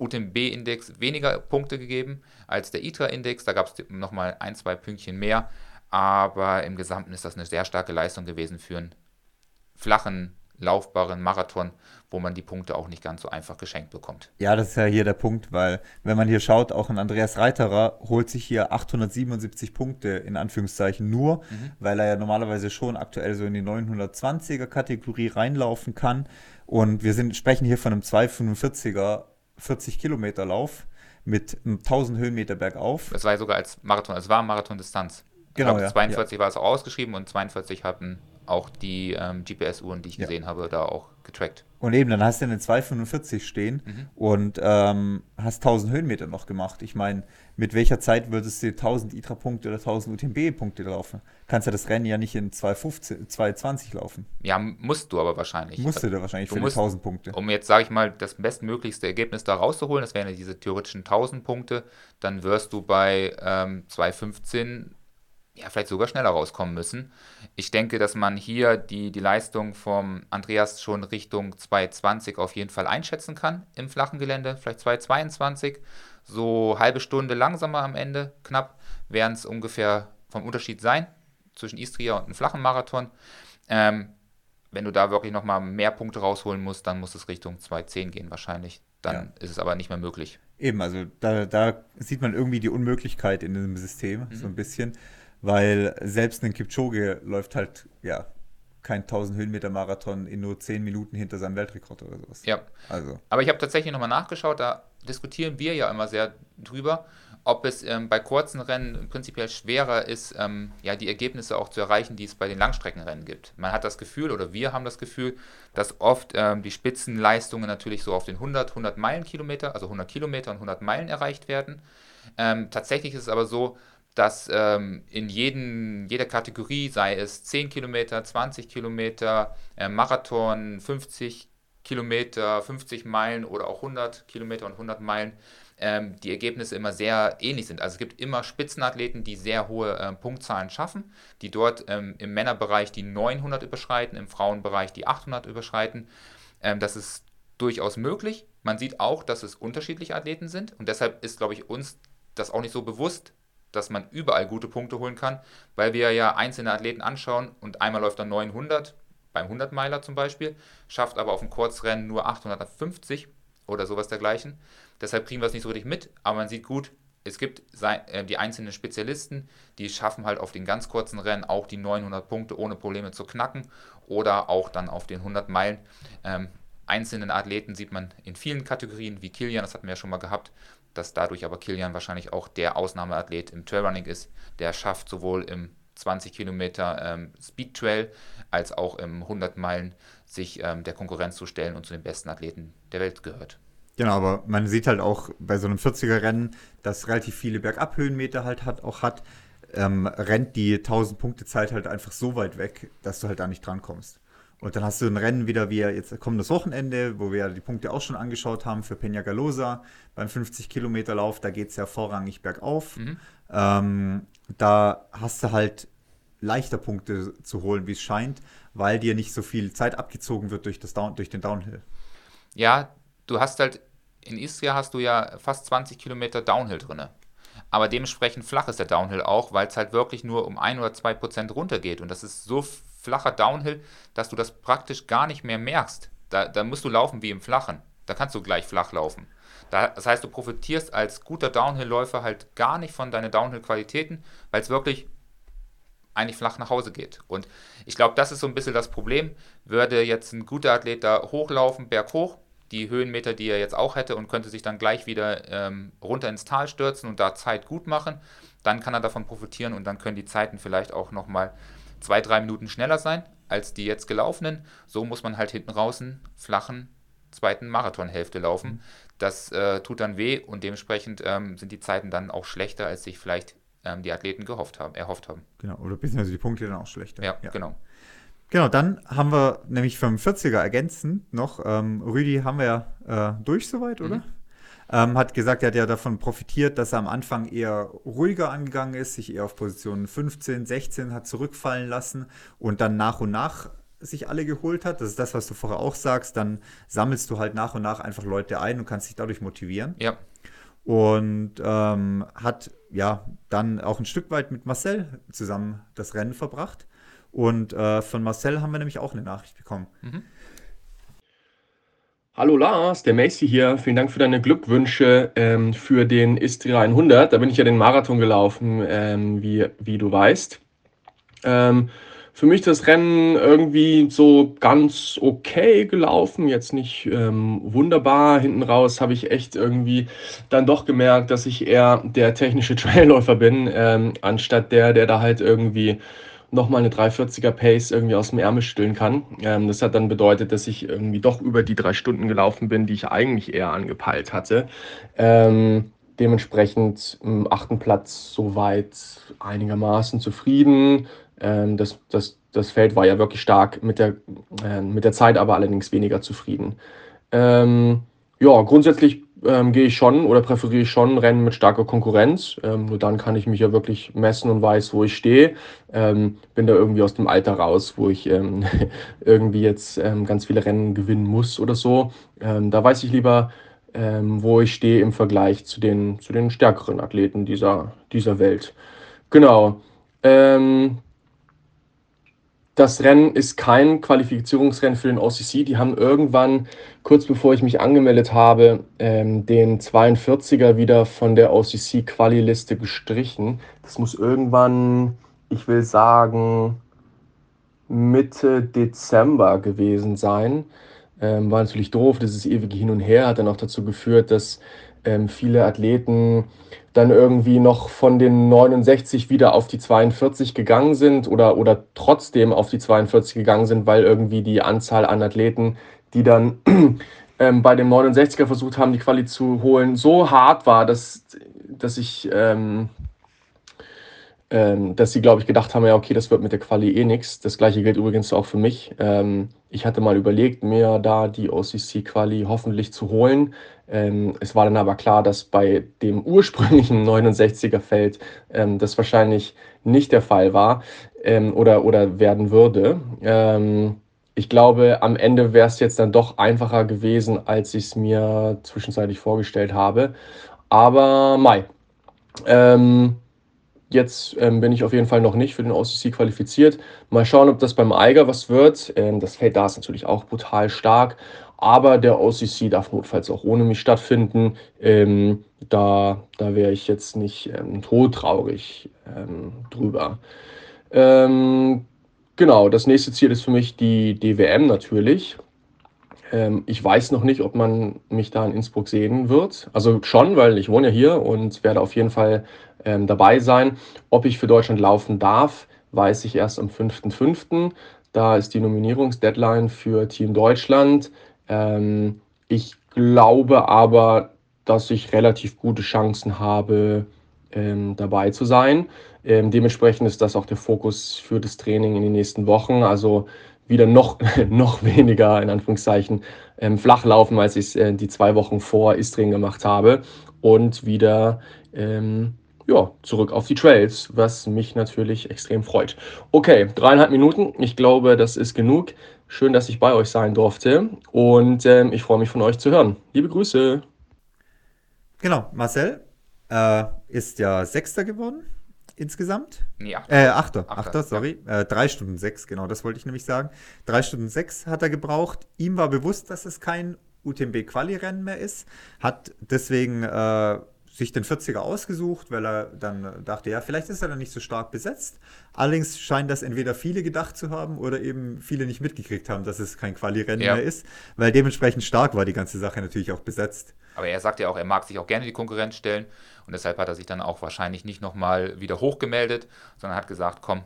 UTMB-Index weniger Punkte gegeben als der ITRA-Index. Da gab es nochmal ein, zwei Pünktchen mehr. Aber im Gesamten ist das eine sehr starke Leistung gewesen für einen flachen, laufbaren Marathon, wo man die Punkte auch nicht ganz so einfach geschenkt bekommt. Ja, das ist ja hier der Punkt, weil wenn man hier schaut, auch ein Andreas Reiterer holt sich hier 877 Punkte in Anführungszeichen nur, mhm. weil er ja normalerweise schon aktuell so in die 920er Kategorie reinlaufen kann. Und wir sind, sprechen hier von einem 245er 40 Kilometer Lauf mit 1000 Höhenmeter bergauf. Das war ja sogar als Marathon, es war Marathon-Distanz. Genau, glaube, ja, 42 ja. war es auch ausgeschrieben und 42 hatten auch die ähm, GPS-Uhren, die ich ja. gesehen habe, da auch getrackt. Und eben, dann hast du eine 245 stehen mhm. und ähm, hast 1000 Höhenmeter noch gemacht. Ich meine, mit welcher Zeit würdest du 1000 ITRA-Punkte oder 1000 UTMB-Punkte laufen? Kannst ja das Rennen ja nicht in 215, 220 laufen. Ja, musst du aber wahrscheinlich. Musst du da wahrscheinlich du für musst, 1000 Punkte. Um jetzt, sage ich mal, das bestmöglichste Ergebnis da rauszuholen, das wären ja diese theoretischen 1000 Punkte, dann wirst du bei ähm, 215 ja, vielleicht sogar schneller rauskommen müssen. Ich denke, dass man hier die, die Leistung vom Andreas schon Richtung 220 auf jeden Fall einschätzen kann im flachen Gelände, vielleicht 222. So halbe Stunde langsamer am Ende, knapp, werden es ungefähr vom Unterschied sein zwischen Istria und einem flachen Marathon. Ähm, wenn du da wirklich nochmal mehr Punkte rausholen musst, dann muss es Richtung 210 gehen wahrscheinlich. Dann ja. ist es aber nicht mehr möglich. Eben, also da, da sieht man irgendwie die Unmöglichkeit in diesem System, mhm. so ein bisschen weil selbst ein Kipchoge läuft halt, ja, kein 1000 Höhenmeter Marathon in nur 10 Minuten hinter seinem Weltrekord oder sowas. Ja. Also. Aber ich habe tatsächlich nochmal nachgeschaut, da diskutieren wir ja immer sehr drüber, ob es ähm, bei kurzen Rennen prinzipiell schwerer ist, ähm, ja, die Ergebnisse auch zu erreichen, die es bei den Langstreckenrennen gibt. Man hat das Gefühl, oder wir haben das Gefühl, dass oft ähm, die Spitzenleistungen natürlich so auf den 100, 100 Meilen Kilometer, also 100 Kilometer und 100 Meilen erreicht werden. Ähm, tatsächlich ist es aber so, dass ähm, in jeden, jeder Kategorie, sei es 10 Kilometer, 20 Kilometer, äh, Marathon, 50 Kilometer, 50 Meilen oder auch 100 Kilometer und 100 Meilen, ähm, die Ergebnisse immer sehr ähnlich sind. Also es gibt immer Spitzenathleten, die sehr hohe äh, Punktzahlen schaffen, die dort ähm, im Männerbereich die 900 überschreiten, im Frauenbereich die 800 überschreiten. Ähm, das ist durchaus möglich. Man sieht auch, dass es unterschiedliche Athleten sind und deshalb ist, glaube ich, uns das auch nicht so bewusst, dass man überall gute Punkte holen kann, weil wir ja einzelne Athleten anschauen und einmal läuft er 900, beim 100-Meiler zum Beispiel, schafft aber auf dem Kurzrennen nur 850 oder sowas dergleichen. Deshalb kriegen wir es nicht so richtig mit, aber man sieht gut, es gibt äh, die einzelnen Spezialisten, die schaffen halt auf den ganz kurzen Rennen auch die 900 Punkte ohne Probleme zu knacken oder auch dann auf den 100 Meilen. Ähm, einzelnen Athleten sieht man in vielen Kategorien, wie Kilian, das hatten wir ja schon mal gehabt, dass dadurch aber Kilian wahrscheinlich auch der Ausnahmeathlet im Trailrunning ist, der schafft sowohl im 20 Kilometer ähm, Speed Trail als auch im 100 Meilen sich ähm, der Konkurrenz zu stellen und zu den besten Athleten der Welt gehört. Genau, aber man sieht halt auch bei so einem 40er-Rennen, das relativ viele Bergabhöhenmeter halt hat, auch hat, ähm, rennt die 1000 Punkte Zeit halt einfach so weit weg, dass du halt da nicht drankommst. Und dann hast du ein Rennen wieder wie jetzt kommendes Wochenende, wo wir die Punkte auch schon angeschaut haben für Peñagalosa beim 50 Kilometer Lauf. Da geht es ja vorrangig bergauf. Mhm. Ähm, da hast du halt leichter Punkte zu holen, wie es scheint, weil dir nicht so viel Zeit abgezogen wird durch, das Down, durch den Downhill. Ja, du hast halt in Istria hast du ja fast 20 Kilometer Downhill drin. Aber dementsprechend flach ist der Downhill auch, weil es halt wirklich nur um 1 oder 2 Prozent runtergeht. Und das ist so flacher Downhill, dass du das praktisch gar nicht mehr merkst. Da, da musst du laufen wie im Flachen. Da kannst du gleich flach laufen. Da, das heißt, du profitierst als guter Downhill-Läufer halt gar nicht von deinen Downhill-Qualitäten, weil es wirklich eigentlich flach nach Hause geht. Und ich glaube, das ist so ein bisschen das Problem. Würde jetzt ein guter Athlet da hochlaufen, berghoch, die Höhenmeter, die er jetzt auch hätte und könnte sich dann gleich wieder ähm, runter ins Tal stürzen und da Zeit gut machen. Dann kann er davon profitieren und dann können die Zeiten vielleicht auch nochmal zwei, drei Minuten schneller sein als die jetzt gelaufenen. So muss man halt hinten raus einen flachen zweiten Marathonhälfte laufen. Das äh, tut dann weh und dementsprechend ähm, sind die Zeiten dann auch schlechter, als sich vielleicht ähm, die Athleten gehofft haben, erhofft haben. Genau, oder beziehungsweise die Punkte dann auch schlechter. Ja, ja. genau. Genau, dann haben wir nämlich vom 40er ergänzend noch, ähm, Rüdi haben wir ja äh, durch soweit, oder? Mhm. Ähm, hat gesagt, er hat ja davon profitiert, dass er am Anfang eher ruhiger angegangen ist, sich eher auf Position 15, 16 hat zurückfallen lassen und dann nach und nach sich alle geholt hat. Das ist das, was du vorher auch sagst. Dann sammelst du halt nach und nach einfach Leute ein und kannst dich dadurch motivieren. Ja. Und ähm, hat ja dann auch ein Stück weit mit Marcel zusammen das Rennen verbracht. Und äh, von Marcel haben wir nämlich auch eine Nachricht bekommen. Mhm. Hallo Lars, der Macy hier. Vielen Dank für deine Glückwünsche ähm, für den Istria 100. Da bin ich ja den Marathon gelaufen, ähm, wie, wie du weißt. Ähm, für mich das Rennen irgendwie so ganz okay gelaufen, jetzt nicht ähm, wunderbar. Hinten raus habe ich echt irgendwie dann doch gemerkt, dass ich eher der technische Trailläufer bin, ähm, anstatt der, der da halt irgendwie nochmal eine 340er Pace irgendwie aus dem Ärmel stüllen kann. Ähm, das hat dann bedeutet, dass ich irgendwie doch über die drei Stunden gelaufen bin, die ich eigentlich eher angepeilt hatte. Ähm, dementsprechend im achten Platz soweit einigermaßen zufrieden. Ähm, das, das, das Feld war ja wirklich stark mit der, äh, mit der Zeit, aber allerdings weniger zufrieden. Ähm, ja, grundsätzlich ähm, gehe ich schon oder präferiere ich schon Rennen mit starker Konkurrenz. Ähm, nur dann kann ich mich ja wirklich messen und weiß, wo ich stehe. Ähm, bin da irgendwie aus dem Alter raus, wo ich ähm, irgendwie jetzt ähm, ganz viele Rennen gewinnen muss oder so. Ähm, da weiß ich lieber, wo ich stehe im Vergleich zu den, zu den stärkeren Athleten dieser, dieser Welt. Genau. Ähm, das Rennen ist kein Qualifizierungsrennen für den OCC. Die haben irgendwann, kurz bevor ich mich angemeldet habe, ähm, den 42er wieder von der OCC-Quali-Liste gestrichen. Das muss irgendwann, ich will sagen, Mitte Dezember gewesen sein. Ähm, war natürlich doof, dieses ewige Hin und Her hat dann auch dazu geführt, dass ähm, viele Athleten dann irgendwie noch von den 69 wieder auf die 42 gegangen sind oder, oder trotzdem auf die 42 gegangen sind, weil irgendwie die Anzahl an Athleten, die dann ähm, bei dem 69er versucht haben, die Quali zu holen, so hart war, dass, dass ich ähm, ähm, dass sie, glaube ich, gedacht haben, ja, okay, das wird mit der Quali eh nichts. Das gleiche gilt übrigens auch für mich. Ähm, ich hatte mal überlegt, mir da die OCC-Quali hoffentlich zu holen. Ähm, es war dann aber klar, dass bei dem ursprünglichen 69er-Feld ähm, das wahrscheinlich nicht der Fall war ähm, oder, oder werden würde. Ähm, ich glaube, am Ende wäre es jetzt dann doch einfacher gewesen, als ich es mir zwischenzeitlich vorgestellt habe. Aber Mai. Ähm, Jetzt ähm, bin ich auf jeden Fall noch nicht für den OCC qualifiziert. Mal schauen, ob das beim Eiger was wird. Ähm, das Feld da ist natürlich auch brutal stark. Aber der OCC darf notfalls auch ohne mich stattfinden. Ähm, da da wäre ich jetzt nicht ähm, todtraurig ähm, drüber. Ähm, genau, das nächste Ziel ist für mich die DWM natürlich. Ähm, ich weiß noch nicht, ob man mich da in Innsbruck sehen wird. Also schon, weil ich wohne ja hier und werde auf jeden Fall ähm, dabei sein. Ob ich für Deutschland laufen darf, weiß ich erst am 5.5. Da ist die Nominierungsdeadline für Team Deutschland. Ähm, ich glaube aber, dass ich relativ gute Chancen habe, ähm, dabei zu sein. Ähm, dementsprechend ist das auch der Fokus für das Training in den nächsten Wochen. Also wieder noch, noch weniger, in Anführungszeichen, ähm, flach laufen, als ich es äh, die zwei Wochen vor Istring gemacht habe. Und wieder ähm, ja, zurück auf die Trails, was mich natürlich extrem freut. Okay, dreieinhalb Minuten. Ich glaube, das ist genug. Schön, dass ich bei euch sein durfte. Und ähm, ich freue mich von euch zu hören. Liebe Grüße. Genau, Marcel äh, ist ja Sechster geworden insgesamt. Nee, Achter. Äh, Achter, Achter, Achter, sorry. Äh, drei Stunden sechs, genau, das wollte ich nämlich sagen. Drei Stunden sechs hat er gebraucht. Ihm war bewusst, dass es kein UTMB-Quali-Rennen mehr ist. Hat deswegen äh, sich den 40er ausgesucht, weil er dann dachte, ja, vielleicht ist er dann nicht so stark besetzt. Allerdings scheint das entweder viele gedacht zu haben oder eben viele nicht mitgekriegt haben, dass es kein Quali-Rennen Ja. mehr ist, weil dementsprechend stark war die ganze Sache natürlich auch besetzt. Aber er sagt ja auch, er mag sich auch gerne die Konkurrenz stellen und deshalb hat er sich dann auch wahrscheinlich nicht nochmal wieder hochgemeldet, sondern hat gesagt, komm,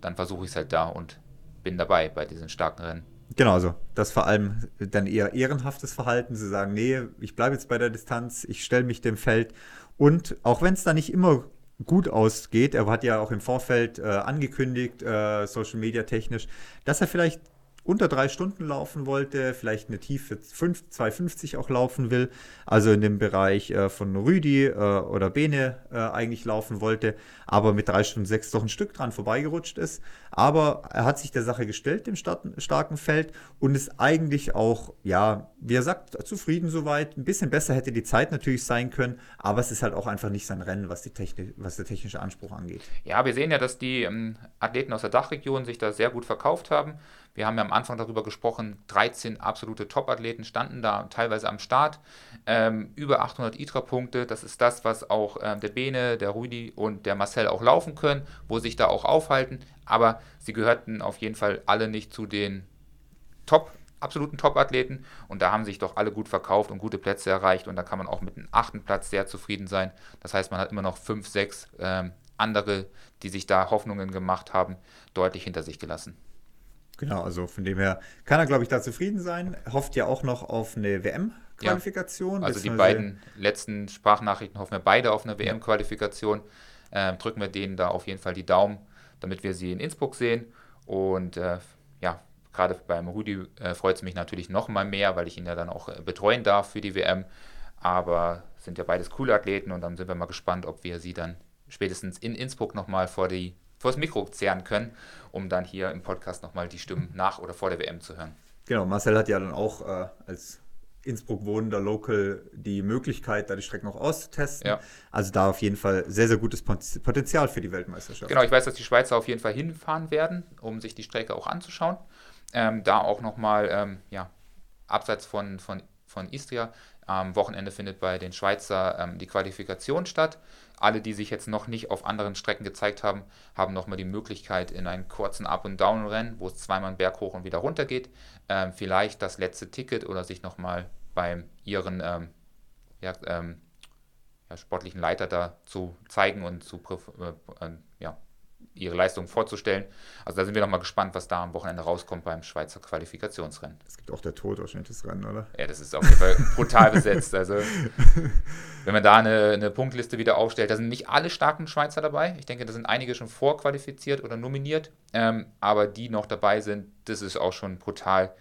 dann versuche ich es halt da und bin dabei bei diesen starken Rennen. Genau, also das vor allem dann eher ehrenhaftes Verhalten, zu sagen, nee, ich bleibe jetzt bei der Distanz, ich stelle mich dem Feld. Und auch wenn es da nicht immer gut ausgeht, er hat ja auch im Vorfeld äh, angekündigt, äh, Social Media technisch, dass er vielleicht unter drei Stunden laufen wollte, vielleicht eine Tiefe 5, 250 auch laufen will, also in dem Bereich äh, von Rüdi äh, oder Bene äh, eigentlich laufen wollte, aber mit drei Stunden sechs doch ein Stück dran vorbeigerutscht ist. Aber er hat sich der Sache gestellt, dem starken, Feld, und ist eigentlich auch, ja, wie er sagt, zufrieden soweit. Ein bisschen besser hätte die Zeit natürlich sein können, aber es ist halt auch einfach nicht sein Rennen, was, die Techni was der technische Anspruch angeht. Ja, wir sehen ja, dass die ähm, Athleten aus der Dachregion sich da sehr gut verkauft haben. Wir haben ja am Anfang darüber gesprochen, 13 absolute Top-Athleten standen da teilweise am Start. Ähm, über 800 ITRA-Punkte, das ist das, was auch ähm, der Bene, der Rüdi und der Marcel auch laufen können, wo sich da auch aufhalten. Aber sie gehörten auf jeden Fall alle nicht zu den Top, absoluten Top-Athleten und da haben sich doch alle gut verkauft und gute Plätze erreicht und da kann man auch mit einem achten Platz sehr zufrieden sein. Das heißt, man hat immer noch fünf, sechs ähm, andere, die sich da Hoffnungen gemacht haben, deutlich hinter sich gelassen. Genau, also von dem her kann er, glaube ich, da zufrieden sein. Hofft ja auch noch auf eine WM-Qualifikation. Also die beiden letzten Sprachnachrichten hoffen wir beide auf eine WM-Qualifikation. Ähm, drücken wir denen da auf jeden Fall die Daumen, damit wir sie in Innsbruck sehen. Und äh, ja, gerade beim Rudi äh, freut es mich natürlich noch mal mehr, weil ich ihn ja dann auch äh, betreuen darf für die WM. Aber sind ja beides coole Athleten und dann sind wir mal gespannt, ob wir sie dann spätestens in Innsbruck nochmal vor die vor das Mikro zehren können, um dann hier im Podcast nochmal die Stimmen nach oder vor der WM zu hören. Genau, Marcel hat ja dann auch äh, als Innsbruck wohnender Local die Möglichkeit, da die Strecken auch auszutesten. Ja. Also da auf jeden Fall sehr, sehr gutes Pot- Potenzial für die Weltmeisterschaft. Genau, ich weiß, dass die Schweizer auf jeden Fall hinfahren werden, um sich die Strecke auch anzuschauen. Ähm, da auch nochmal, ähm, ja, abseits von, von, von Istria, am Wochenende findet bei den Schweizer ähm, die Qualifikation statt. Alle, die sich jetzt noch nicht auf anderen Strecken gezeigt haben, haben nochmal die Möglichkeit in einen kurzen Up- und Down-Rennen, wo es zweimal einen Berg hoch und wieder runter geht, ähm, vielleicht das letzte Ticket oder sich nochmal beim ihren ähm, ja, ähm, ja, sportlichen Leiter da zu zeigen und zu äh, äh, ja, ihre Leistung vorzustellen. Also da sind wir nochmal gespannt, was da am Wochenende rauskommt beim Schweizer Qualifikationsrennen. Es gibt auch der Tod wahrscheinlich das Rennen, oder? Ja, das ist auf jeden Fall brutal besetzt. Also wenn man da eine, eine Punktliste wieder aufstellt, da sind nicht alle starken Schweizer dabei. Ich denke, da sind einige schon vorqualifiziert oder nominiert. Ähm, aber die noch dabei sind, das ist auch schon brutal.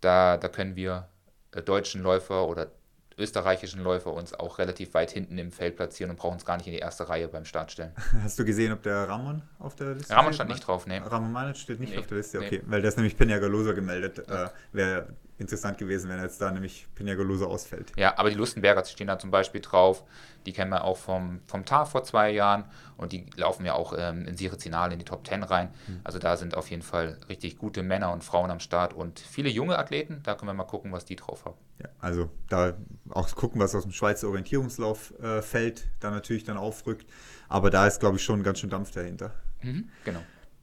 Da, da können wir äh, deutschen Läufer oder österreichischen Läufer uns auch relativ weit hinten im Feld platzieren und brauchen uns gar nicht in die erste Reihe beim Start stellen. Hast du gesehen, ob der Ramon auf der Liste Ramon steht? stand nicht drauf, ne? Ramon Manic steht nicht Nee, auf der Liste, nee. okay. Weil der ist nämlich Peñagolosa gemeldet. Äh, Wäre interessant gewesen, wenn jetzt da nämlich Peñagolosa ausfällt. Ja, aber die Lustenberger stehen da zum Beispiel drauf. Die kennen wir auch vom, vom TAR vor zwei Jahren und die laufen ja auch ähm, in Sirizinal in die Top 10 rein. Also da sind auf jeden Fall richtig gute Männer und Frauen am Start und viele junge Athleten. Da können wir mal gucken, was die drauf haben. Ja, also da auch gucken, was aus dem Schweizer Orientierungslauf äh, fällt, da natürlich dann aufrückt. Aber da ist, glaube ich, schon ganz schön Dampf dahinter. Mhm, genau.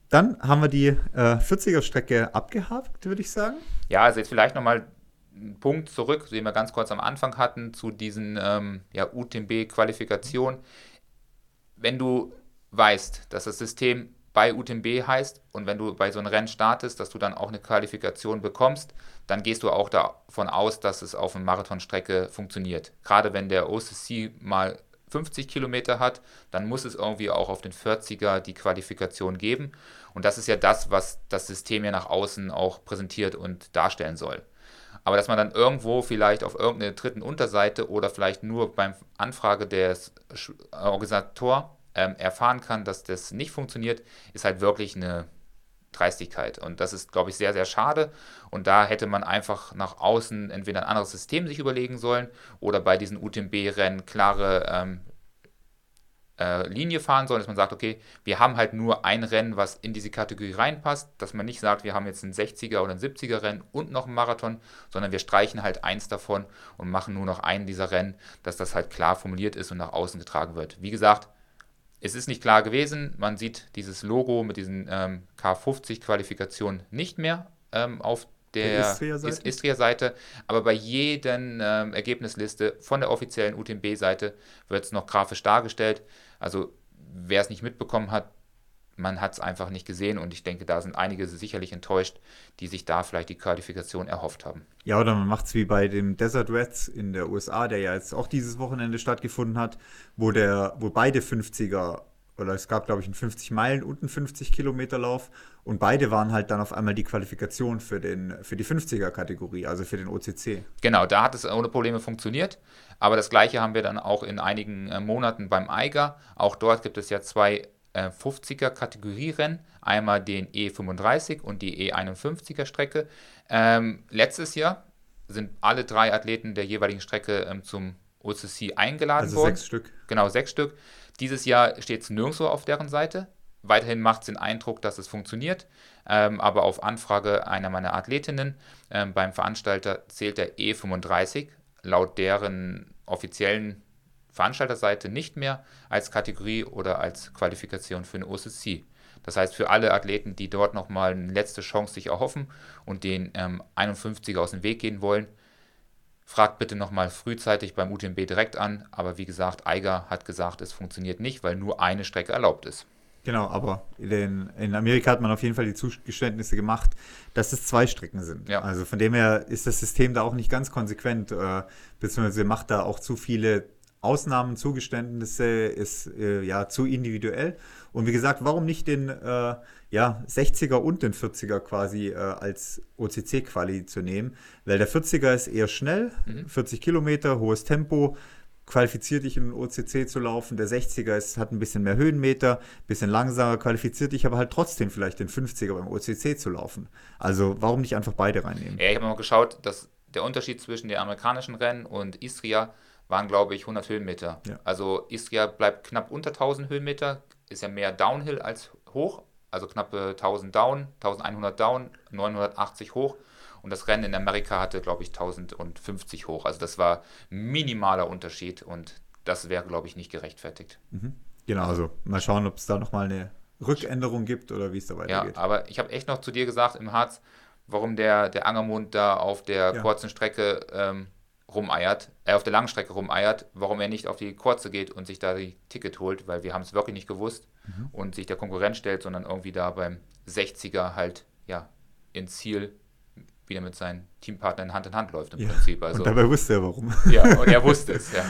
Dann haben wir die äh, 40er-Strecke abgehakt, würde ich sagen. Ja, also jetzt vielleicht nochmal einen Punkt zurück, den wir ganz kurz am Anfang hatten, zu diesen ähm, ja, UTMB-Qualifikationen. Wenn du weißt, dass das System bei UTMB heißt und wenn du bei so einem Rennen startest, dass du dann auch eine Qualifikation bekommst, dann gehst du auch davon aus, dass es auf einer Marathonstrecke funktioniert. Gerade wenn der OCC mal 50 Kilometer hat, dann muss es irgendwie auch auf den 40er die Qualifikation geben. Und das ist ja das, was das System ja nach außen auch präsentiert und darstellen soll. Aber dass man dann irgendwo vielleicht auf irgendeiner dritten Unterseite oder vielleicht nur beim Anfrage des Organisator ähm, erfahren kann, dass das nicht funktioniert, ist halt wirklich eine Dreistigkeit. Und das ist, glaube ich, sehr, sehr schade. Und da hätte man einfach nach außen entweder ein anderes System sich überlegen sollen oder bei diesen UTMB-Rennen klare ähm, äh, Linie fahren sollen, dass man sagt, okay, wir haben halt nur ein Rennen, was in diese Kategorie reinpasst, dass man nicht sagt, wir haben jetzt ein 60er oder ein 70er Rennen und noch einen Marathon, sondern wir streichen halt eins davon und machen nur noch einen dieser Rennen, dass das halt klar formuliert ist und nach außen getragen wird. Wie gesagt, es ist nicht klar gewesen. Man sieht dieses Logo mit diesen ähm, K50-Qualifikationen nicht mehr ähm, auf der, Istria-Seite. Aber bei jedem ähm, Ergebnisliste von der offiziellen UTMB-Seite wird es noch grafisch dargestellt. Also wer es nicht mitbekommen hat, man hat es einfach nicht gesehen und ich denke, da sind einige sicherlich enttäuscht, die sich da vielleicht die Qualifikation erhofft haben. Ja, oder man macht es wie bei dem Desert Reds in der USA, der ja jetzt auch dieses Wochenende stattgefunden hat, wo der, wo beide 50er oder es gab, glaube ich, einen 50 Meilen und einen 50 Kilometer Lauf und beide waren halt dann auf einmal die Qualifikation für, den, für die 50er-Kategorie, also für den OCC. Genau, da hat es ohne Probleme funktioniert, aber das gleiche haben wir dann auch in einigen äh, Monaten beim Eiger. Auch dort gibt es ja zwei 50er Kategorierennen, einmal den E35 und die E51er Strecke. Ähm, letztes Jahr sind alle drei Athleten der jeweiligen Strecke ähm, zum OCC eingeladen also worden. sechs Stück. Genau, sechs Stück. Dieses Jahr steht es nirgendwo auf deren Seite. Weiterhin macht es den Eindruck, dass es funktioniert, ähm, aber auf Anfrage einer meiner Athletinnen ähm, beim Veranstalter zählt der E35 laut deren offiziellen Veranstalterseite nicht mehr als Kategorie oder als Qualifikation für eine OCC. Das heißt, für alle Athleten, die dort nochmal eine letzte Chance sich erhoffen und den ähm, 51er aus dem Weg gehen wollen, fragt bitte nochmal frühzeitig beim UTMB direkt an. Aber wie gesagt, Eiger hat gesagt, es funktioniert nicht, weil nur eine Strecke erlaubt ist. Genau, aber in, in, Amerika hat man auf jeden Fall die Zugeständnisse gemacht, dass es zwei Strecken sind. Ja. Also von dem her ist das System da auch nicht ganz konsequent, äh, beziehungsweise macht da auch zu viele Ausnahmen, Zugeständnisse ist äh, ja zu individuell. Und wie gesagt, warum nicht den äh, ja, 60er und den 40er quasi äh, als OCC-Quali zu nehmen? Weil der 40er ist eher schnell, mhm. 40 Kilometer, hohes Tempo, qualifiziert dich in den OCC zu laufen. Der 60er ist, hat ein bisschen mehr Höhenmeter, bisschen langsamer, qualifiziert dich aber halt trotzdem vielleicht den 50er beim OCC zu laufen. Also warum nicht einfach beide reinnehmen? Ja, ich habe mal geschaut, dass der Unterschied zwischen den amerikanischen Rennen und Istria waren, glaube ich, 100 Höhenmeter. Ja. Also Istria bleibt knapp unter 1000 Höhenmeter, ist ja mehr Downhill als hoch, also knappe 1000 Down, 1100 Down, 980 hoch. Und das Rennen in Amerika hatte, glaube ich, 1050 hoch. Also das war minimaler Unterschied und das wäre, glaube ich, nicht gerechtfertigt. Mhm. Genau, also mal schauen, ob es da nochmal eine Rückänderung gibt oder wie es da weitergeht. Ja, aber ich habe echt noch zu dir gesagt im Harz, warum der, der Angermund da auf der ja. kurzen Strecke ähm, rumeiert, äh, auf der langen Strecke rumeiert, warum er nicht auf die kurze geht und sich da die Ticket holt, weil wir haben es wirklich nicht gewusst mhm. und sich der Konkurrent stellt, sondern irgendwie da beim 60er halt ja ins Ziel wieder mit seinen Teampartnern Hand in Hand läuft im ja, Prinzip. Also, und dabei wusste er warum. Ja, und er wusste es, ja.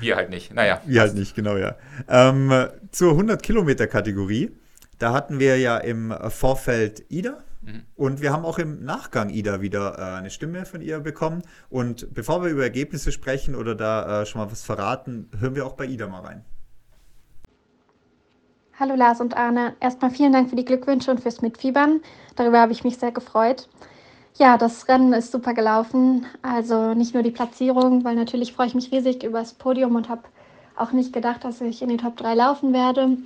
Wir halt nicht, naja. Wir halt nicht, genau, ja. Ähm, zur 100-Kilometer-Kategorie, da hatten wir ja im Vorfeld Ida, Mhm. Und wir haben auch im Nachgang Ida wieder äh, eine Stimme von ihr bekommen. Und bevor wir über Ergebnisse sprechen oder da äh, schon mal was verraten, hören wir auch bei Ida mal rein. Hallo Lars und Arne. Erstmal vielen Dank für die Glückwünsche und fürs Mitfiebern. Darüber habe ich mich sehr gefreut. Ja, das Rennen ist super gelaufen. Also nicht nur die Platzierung, weil natürlich freue ich mich riesig über das Podium und habe auch nicht gedacht, dass ich in die Top 3 laufen werde.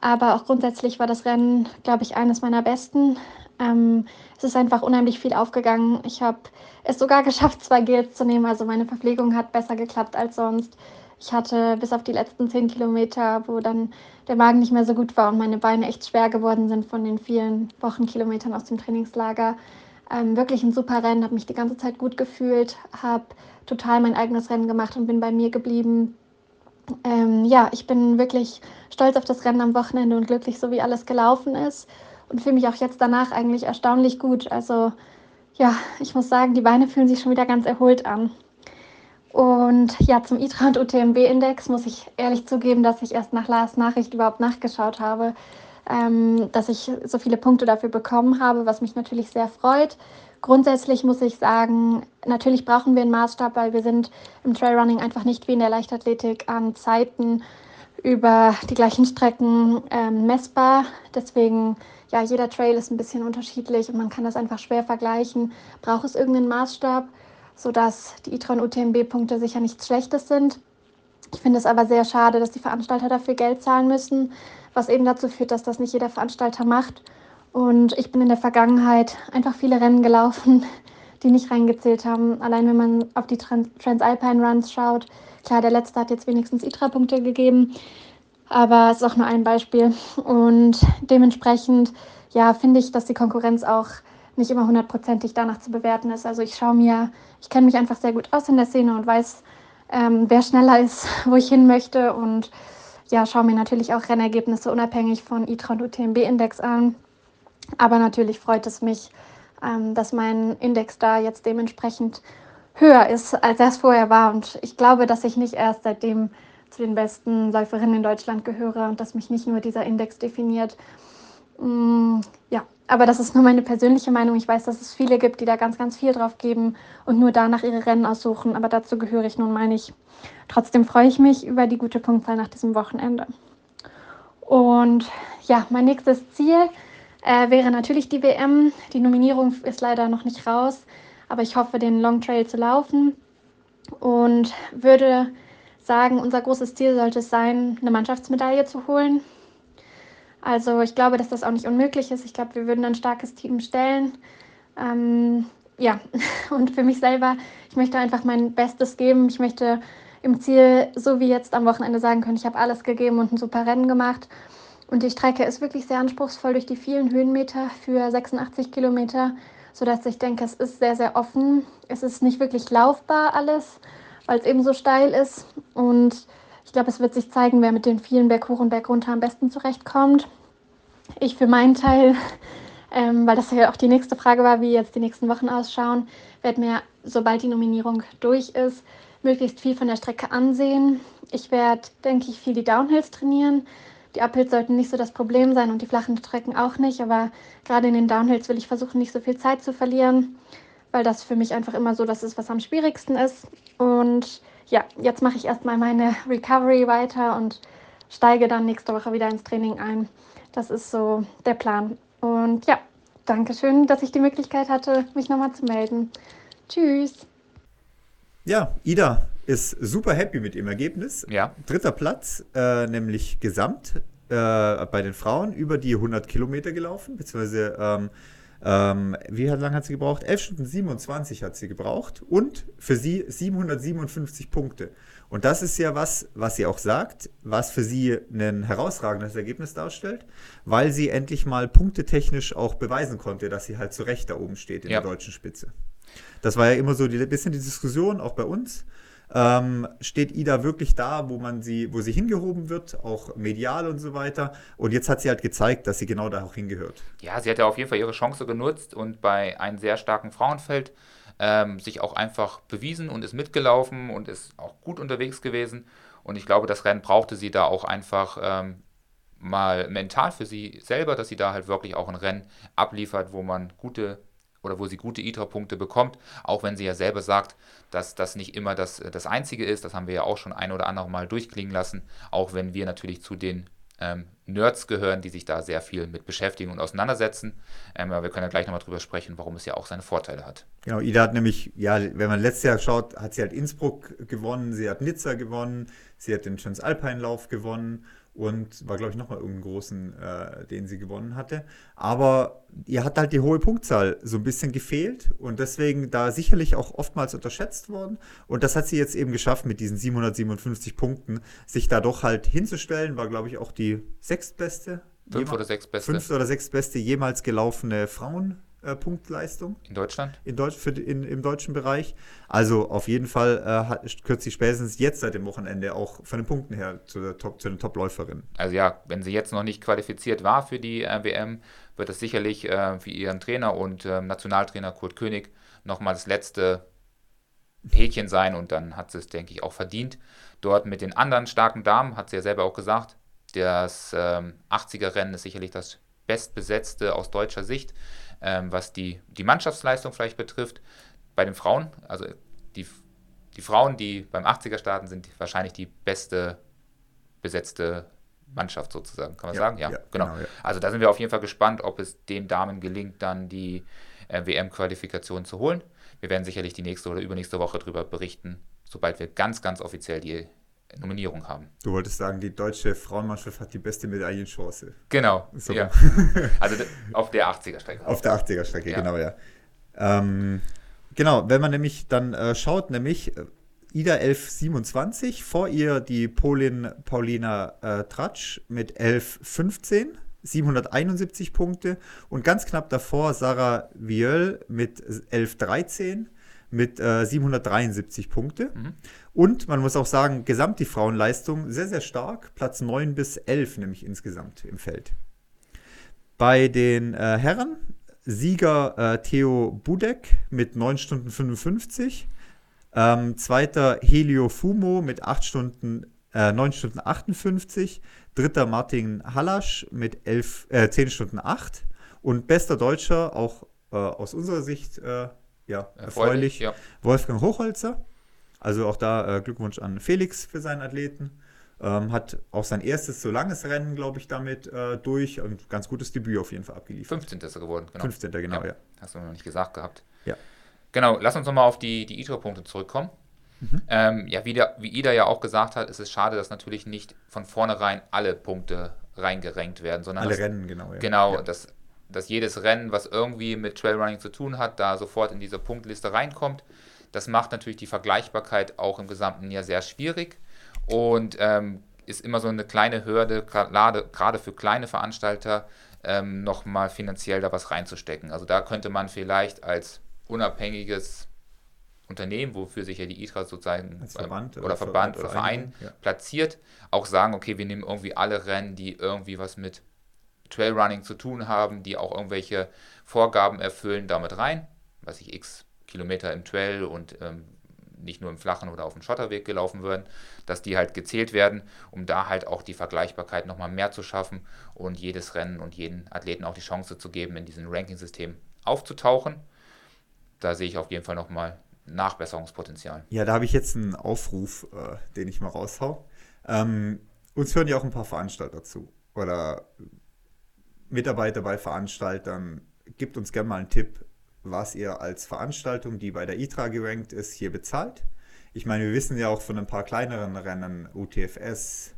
Aber auch grundsätzlich war das Rennen, glaube ich, eines meiner besten. Ähm, es ist einfach unheimlich viel aufgegangen. Ich habe es sogar geschafft, zwei Gels zu nehmen. Also meine Verpflegung hat besser geklappt als sonst. Ich hatte bis auf die letzten zehn Kilometer, wo dann der Magen nicht mehr so gut war und meine Beine echt schwer geworden sind von den vielen Wochenkilometern aus dem Trainingslager. Ähm, wirklich ein super Rennen, habe mich die ganze Zeit gut gefühlt, habe total mein eigenes Rennen gemacht und bin bei mir geblieben. Ähm, ja, ich bin wirklich stolz auf das Rennen am Wochenende und glücklich, so wie alles gelaufen ist. Und fühle mich auch jetzt danach eigentlich erstaunlich gut. Also ja, ich muss sagen, die Beine fühlen sich schon wieder ganz erholt an. Und ja, zum ITRA und UTMB-Index muss ich ehrlich zugeben, dass ich erst nach Lars Nachricht überhaupt nachgeschaut habe, ähm, dass ich so viele Punkte dafür bekommen habe, was mich natürlich sehr freut. Grundsätzlich muss ich sagen, natürlich brauchen wir einen Maßstab, weil wir sind im Trailrunning einfach nicht wie in der Leichtathletik an Zeiten über die gleichen Strecken ähm, messbar. Deswegen, ja, jeder Trail ist ein bisschen unterschiedlich und man kann das einfach schwer vergleichen. Braucht es irgendeinen Maßstab, sodass die ITRON UTMB-Punkte sicher nichts Schlechtes sind. Ich finde es aber sehr schade, dass die Veranstalter dafür Geld zahlen müssen, was eben dazu führt, dass das nicht jeder Veranstalter macht. Und ich bin in der Vergangenheit einfach viele Rennen gelaufen, die nicht reingezählt haben. Allein wenn man auf die Trans Transalpine Runs schaut, klar, der letzte hat jetzt wenigstens ITRA-Punkte gegeben, aber es ist auch nur ein Beispiel. Und dementsprechend, ja, finde ich, dass die Konkurrenz auch nicht immer hundertprozentig danach zu bewerten ist. Also ich schaue mir, ich kenne mich einfach sehr gut aus in der Szene und weiß, ähm, wer schneller ist, wo ich hin möchte und ja, schaue mir natürlich auch Rennergebnisse unabhängig von ITRA und UTMB-Index an. Aber natürlich freut es mich, ähm, dass mein Index da jetzt dementsprechend höher ist, als er es vorher war. Und ich glaube, dass ich nicht erst seitdem zu den besten Läuferinnen in Deutschland gehöre und dass mich nicht nur dieser Index definiert. Mm, ja, aber das ist nur meine persönliche Meinung. Ich weiß, dass es viele gibt, die da ganz, ganz viel drauf geben und nur danach ihre Rennen aussuchen. Aber dazu gehöre ich nun, meine ich. Trotzdem freue ich mich über die gute Punktzahl nach diesem Wochenende. Und ja, mein nächstes Ziel äh, wäre natürlich die WM. Die Nominierung ist leider noch nicht raus, aber ich hoffe, den Long Trail zu laufen und würde sagen, unser großes Ziel sollte es sein, eine Mannschaftsmedaille zu holen. Also ich glaube, dass das auch nicht unmöglich ist. Ich glaube, wir würden ein starkes Team stellen. Ähm, ja, und für mich selber, ich möchte einfach mein Bestes geben. Ich möchte im Ziel, so wie jetzt am Wochenende sagen können, ich habe alles gegeben und ein super Rennen gemacht. Und die Strecke ist wirklich sehr anspruchsvoll durch die vielen Höhenmeter für 86 Kilometer, sodass ich denke, es ist sehr, sehr offen. Es ist nicht wirklich laufbar alles, weil es eben so steil ist. Und ich glaube, es wird sich zeigen, wer mit den vielen Berg hoch und Berg runter am besten zurechtkommt. Ich für meinen Teil, ähm, weil das ja auch die nächste Frage war, wie jetzt die nächsten Wochen ausschauen, werde mir, sobald die Nominierung durch ist, möglichst viel von der Strecke ansehen. Ich werde, denke ich, viel die Downhills trainieren die Uphills sollten nicht so das Problem sein und die flachen Strecken auch nicht, aber gerade in den Downhills will ich versuchen, nicht so viel Zeit zu verlieren, weil das für mich einfach immer so das ist, was am schwierigsten ist. Und ja, jetzt mache ich erstmal meine Recovery weiter und steige dann nächste Woche wieder ins Training ein. Das ist so der Plan. Und ja, danke schön, dass ich die Möglichkeit hatte, mich nochmal zu melden. Tschüss. Ja, Ida, ist super happy mit dem Ergebnis. Ja. Dritter Platz, äh, nämlich gesamt äh, bei den Frauen über die 100 Kilometer gelaufen, beziehungsweise ähm, ähm, wie lange hat sie gebraucht? 11 Stunden 27 hat sie gebraucht und für sie 757 Punkte. Und das ist ja was, was sie auch sagt, was für sie ein herausragendes Ergebnis darstellt, weil sie endlich mal punktetechnisch auch beweisen konnte, dass sie halt zu Recht da oben steht in ja. der deutschen Spitze. Das war ja immer so ein bisschen die Diskussion, auch bei uns ähm, steht Ida wirklich da, wo man sie, wo sie hingehoben wird, auch medial und so weiter. Und jetzt hat sie halt gezeigt, dass sie genau da auch hingehört. Ja, sie hat ja auf jeden Fall ihre Chance genutzt und bei einem sehr starken Frauenfeld ähm, sich auch einfach bewiesen und ist mitgelaufen und ist auch gut unterwegs gewesen. Und ich glaube, das Rennen brauchte sie da auch einfach ähm, mal mental für sie selber, dass sie da halt wirklich auch ein Rennen abliefert, wo man gute oder wo sie gute ITRA-Punkte bekommt, auch wenn sie ja selber sagt, dass das nicht immer das, das Einzige ist. Das haben wir ja auch schon ein oder andere Mal durchklingen lassen, auch wenn wir natürlich zu den ähm, Nerds gehören, die sich da sehr viel mit beschäftigen und auseinandersetzen. Ähm, aber wir können ja gleich nochmal drüber sprechen, warum es ja auch seine Vorteile hat. Genau, Ida hat nämlich, ja, wenn man letztes Jahr schaut, hat sie halt Innsbruck gewonnen, sie hat Nizza gewonnen, sie hat den Transalpine-Lauf gewonnen und war, glaube ich, nochmal irgendeinen großen, äh, den sie gewonnen hatte. Aber ihr hat halt die hohe Punktzahl so ein bisschen gefehlt und deswegen da sicherlich auch oftmals unterschätzt worden. Und das hat sie jetzt eben geschafft mit diesen 757 Punkten, sich da doch halt hinzustellen. War, glaube ich, auch die sechstbeste. Fünf oder sechs beste. Fünf oder sechs beste jemals gelaufene Frauen. Äh, Punktleistung. In Deutschland? In Deutsch, für, in, Im deutschen Bereich. Also auf jeden Fall äh, hat, kürzt sie spätestens jetzt seit dem Wochenende auch von den Punkten her zu, Top, zu den Top-Läuferinnen. Also ja, wenn sie jetzt noch nicht qualifiziert war für die äh, WM, wird das sicherlich äh, für ihren Trainer und ähm, Nationaltrainer Kurt König nochmal das letzte Häkchen sein und dann hat sie es, denke ich, auch verdient. Dort mit den anderen starken Damen, hat sie ja selber auch gesagt, das ähm, 80er-Rennen ist sicherlich das bestbesetzte aus deutscher Sicht, ähm, was die, die Mannschaftsleistung vielleicht betrifft. Bei den Frauen, also die, die Frauen, die beim 80er starten, sind wahrscheinlich die beste besetzte Mannschaft sozusagen, kann man ja, sagen? Ja, ja genau. genau ja. Also da sind wir auf jeden Fall gespannt, ob es den Damen gelingt, dann die äh, WM-Qualifikation zu holen. Wir werden sicherlich die nächste oder übernächste Woche darüber berichten, sobald wir ganz, ganz offiziell die Nominierung haben. Du wolltest sagen, die deutsche Frauenmannschaft hat die beste Medaillenchance. Genau. So. Ja. also auf der 80er-Strecke. Auf der 80er-Strecke, ja. genau, ja. Ähm, genau, wenn man nämlich dann äh, schaut, nämlich äh, Ida 1127, vor ihr die Polin Paulina äh, Tratsch mit 1115. 771 Punkte und ganz knapp davor Sarah Vieux mit 1113 mit äh, 773 Punkte. Mhm. Und man muss auch sagen, gesamt die Frauenleistung sehr, sehr stark. Platz 9 bis 11 nämlich insgesamt im Feld. Bei den äh, Herren Sieger äh, Theo Budek mit 9 Stunden 55. Ähm, zweiter Helio Fumo mit 8 Stunden, äh, 9 Stunden 58. Dritter Martin Hallasch mit 11, äh, 10 Stunden 8. Und bester Deutscher, auch äh, aus unserer Sicht, äh, ja, erfreulich. Ja. Wolfgang Hochholzer. Also auch da äh, Glückwunsch an Felix für seinen Athleten. Ähm, hat auch sein erstes so langes Rennen, glaube ich, damit äh, durch und ganz gutes Debüt auf jeden Fall abgeliefert. 15. ist er geworden, genau. 15. genau, ja. ja. Hast du noch nicht gesagt gehabt. Ja. Genau, lass uns nochmal auf die, die ITRO-Punkte zurückkommen. Mhm. Ähm, ja, wie, der, wie Ida ja auch gesagt hat, ist es schade, dass natürlich nicht von vornherein alle Punkte reingerenkt werden, sondern alle dass, Rennen, genau. Ja. Genau, ja. Dass, dass jedes Rennen, was irgendwie mit Trailrunning zu tun hat, da sofort in diese Punktliste reinkommt. Das macht natürlich die Vergleichbarkeit auch im gesamten Jahr sehr schwierig und ähm, ist immer so eine kleine Hürde, gerade für kleine Veranstalter, ähm, nochmal finanziell da was reinzustecken. Also da könnte man vielleicht als unabhängiges Unternehmen, wofür sich ja die ITRA sozusagen als Verband oder, oder Verband oder Verein, ja. platziert, auch sagen, okay, wir nehmen irgendwie alle Rennen, die irgendwie was mit Trailrunning zu tun haben, die auch irgendwelche Vorgaben erfüllen, damit rein, was ich x Kilometer im Trail und ähm, nicht nur im flachen oder auf dem Schotterweg gelaufen werden, dass die halt gezählt werden, um da halt auch die Vergleichbarkeit nochmal mehr zu schaffen und jedes Rennen und jeden Athleten auch die Chance zu geben, in diesem Ranking-System aufzutauchen. Da sehe ich auf jeden Fall nochmal Nachbesserungspotenzial. Ja, da habe ich jetzt einen Aufruf, äh, den ich mal raushau. Ähm, uns hören ja auch ein paar Veranstalter zu oder Mitarbeiter bei Veranstaltern. Gebt uns gerne mal einen Tipp, was ihr als Veranstaltung, die bei der ITRA gerankt ist, hier bezahlt. Ich meine, wir wissen ja auch von ein paar kleineren Rennen, UTFS,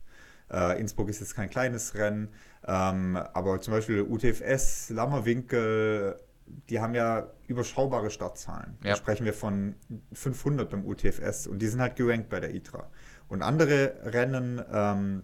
äh, Innsbruck ist jetzt kein kleines Rennen, ähm, aber zum Beispiel UTFS, Lammerwinkel, die haben ja überschaubare Startzahlen. Ja. Da sprechen wir von 500 beim UTFS und die sind halt gerankt bei der ITRA. Und andere Rennen ähm,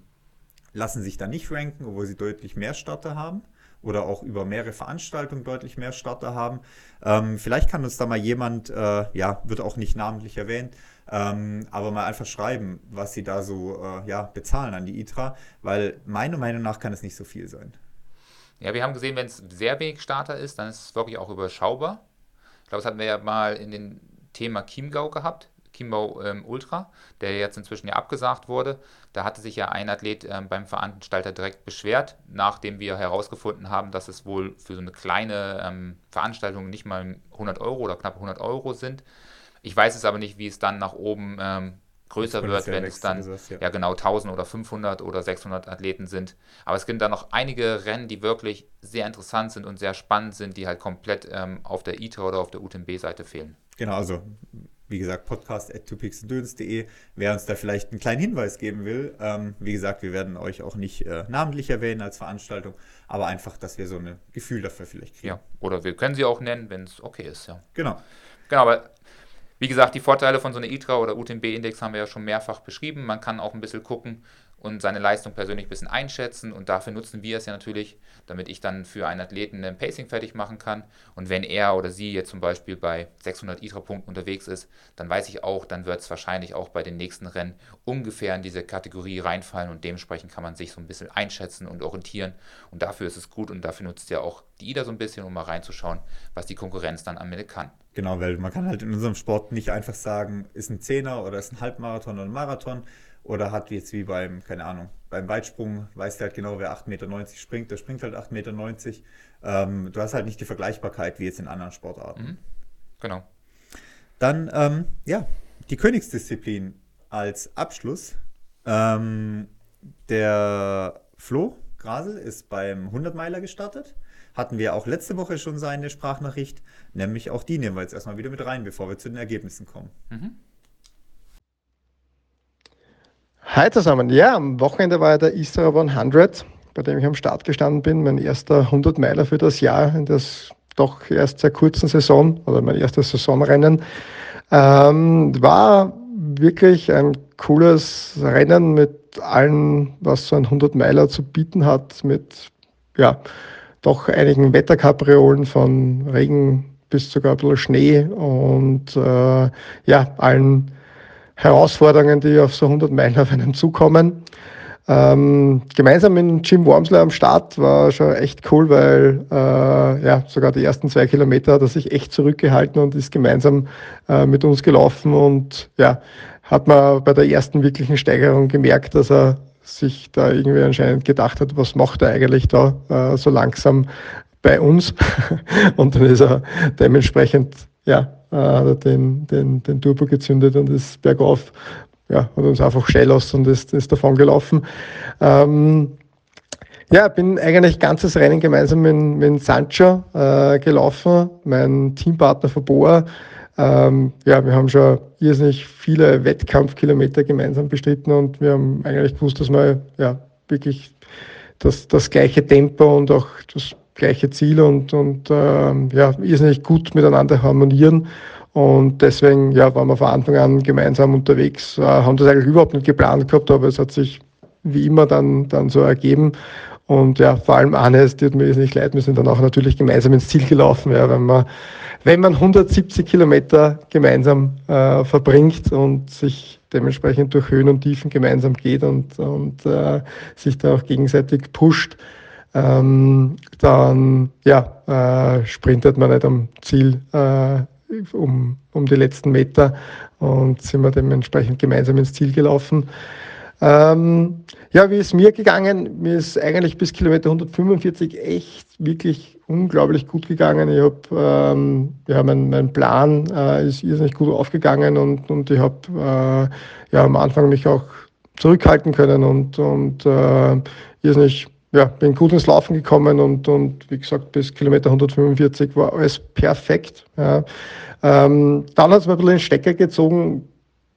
lassen sich da nicht ranken, obwohl sie deutlich mehr Starter haben oder auch über mehrere Veranstaltungen deutlich mehr Starter haben. Ähm, vielleicht kann uns da mal jemand, äh, ja, wird auch nicht namentlich erwähnt, ähm, aber mal einfach schreiben, was sie da so äh, ja, bezahlen an die ITRA, weil meiner Meinung nach kann es nicht so viel sein. Ja, wir haben gesehen, wenn es sehr wenig Starter ist, dann ist es wirklich auch überschaubar. Ich glaube, das hatten wir ja mal in dem Thema Chiemgau gehabt. Chiemgau ähm, Ultra, der jetzt inzwischen ja abgesagt wurde. Da hatte sich ja ein Athlet ähm, beim Veranstalter direkt beschwert, nachdem wir herausgefunden haben, dass es wohl für so eine kleine ähm, Veranstaltung nicht mal 100 Euro oder knapp 100 Euro sind. Ich weiß es aber nicht, wie es dann nach oben ähm, größer wird, wenn es dann das, ja. ja. genau 1000 oder 500 oder 600 Athleten sind. Aber es gibt dann noch einige Rennen, die wirklich sehr interessant sind und sehr spannend sind, die halt komplett ähm, auf der ITRA oder auf der UTMB-Seite fehlen. Genau, also wie gesagt, podcast at wer uns da vielleicht einen kleinen Hinweis geben will. Ähm, wie gesagt, wir werden euch auch nicht äh, namentlich erwähnen als Veranstaltung, aber einfach, dass wir so ein Gefühl dafür vielleicht kriegen. Ja, oder wir können sie auch nennen, wenn es okay ist, ja. Genau. Genau, aber wie gesagt, die Vorteile von so einer ITRA oder UTMB-Index haben wir ja schon mehrfach beschrieben. Man kann auch ein bisschen gucken, und seine Leistung persönlich ein bisschen einschätzen. Und dafür nutzen wir es ja natürlich, damit ich dann für einen Athleten ein Pacing fertig machen kann. Und wenn er oder sie jetzt zum Beispiel bei 600 ITRA-Punkten unterwegs ist, dann weiß ich auch, dann wird es wahrscheinlich auch bei den nächsten Rennen ungefähr in diese Kategorie reinfallen. Und dementsprechend kann man sich so ein bisschen einschätzen und orientieren. Und dafür ist es gut und dafür nutzt ja auch die IDA so ein bisschen, um mal reinzuschauen, was die Konkurrenz dann am Ende kann. Genau, weil man kann halt in unserem Sport nicht einfach sagen, ist ein Zehner oder ist ein Halbmarathon oder ein Marathon oder hat jetzt wie beim, keine Ahnung, beim Weitsprung, weißt du halt genau, wer 8,90 Meter springt, der springt halt 8,90 Meter. Ähm, du hast halt nicht die Vergleichbarkeit wie jetzt in anderen Sportarten. Mhm. Genau. Dann, ähm, ja, die Königsdisziplin als Abschluss. Ähm, der Flo Grasel ist beim 100-Meiler gestartet. Hatten wir auch letzte Woche schon seine Sprachnachricht, nämlich auch die nehmen wir jetzt erstmal wieder mit rein, bevor wir zu den Ergebnissen kommen. Mhm. Hi zusammen. Ja, am Wochenende war ja der Isra 100, bei dem ich am Start gestanden bin. Mein erster 100 Meiler für das Jahr, in das doch erst sehr kurzen Saison oder mein erstes Saisonrennen. Ähm, war wirklich ein cooles Rennen mit allem, was so ein 100 Meiler zu bieten hat, mit ja, doch einigen Wetterkapriolen von Regen bis sogar ein bisschen Schnee und äh, ja, allen Herausforderungen, die auf so 100 Meilen auf einen zukommen. Ähm, gemeinsam mit Jim Wormsley am Start war schon echt cool, weil äh, ja, sogar die ersten zwei Kilometer hat er sich echt zurückgehalten und ist gemeinsam äh, mit uns gelaufen und ja, hat man bei der ersten wirklichen Steigerung gemerkt, dass er sich da irgendwie anscheinend gedacht hat, was macht er eigentlich da äh, so langsam bei uns und dann ist er dementsprechend ja, äh, den, den, den Turbo gezündet und ist bergauf, ja, hat uns einfach schnell aus und ist, ist davon gelaufen. Ähm, ja, bin eigentlich ganzes Rennen gemeinsam mit, mit Sancho äh, gelaufen, mein Teampartner von Boa. Ähm, ja, wir haben schon irrsinnig viele Wettkampfkilometer gemeinsam bestritten und wir haben eigentlich gewusst, dass wir ja wirklich das, das gleiche Tempo und auch das gleiche Ziel und, und ähm, ja, irrsinnig gut miteinander harmonieren. Und deswegen ja, waren wir von Anfang an gemeinsam unterwegs, äh, haben das eigentlich überhaupt nicht geplant gehabt, aber es hat sich wie immer dann, dann so ergeben. Und ja, vor allem eines, die hat mir nicht leid, wir sind dann auch natürlich gemeinsam ins Ziel gelaufen, ja, wenn man, wenn man 170 Kilometer gemeinsam äh, verbringt und sich dementsprechend durch Höhen und Tiefen gemeinsam geht und, und äh, sich da auch gegenseitig pusht, ähm, dann ja, äh, sprintet man nicht am Ziel äh, um, um die letzten Meter und sind wir dementsprechend gemeinsam ins Ziel gelaufen. Ähm, ja, wie ist mir gegangen? Mir ist eigentlich bis Kilometer 145 echt wirklich unglaublich gut gegangen. Ich habe, ähm, ja, mein, mein Plan äh, ist irrsinnig gut aufgegangen und, und ich habe äh, ja am Anfang mich auch zurückhalten können und, und äh, irrsinnig ja, bin gut ins Laufen gekommen und, und wie gesagt, bis Kilometer 145 war alles perfekt. Ja. Ähm, dann hat es mir ein bisschen den Stecker gezogen,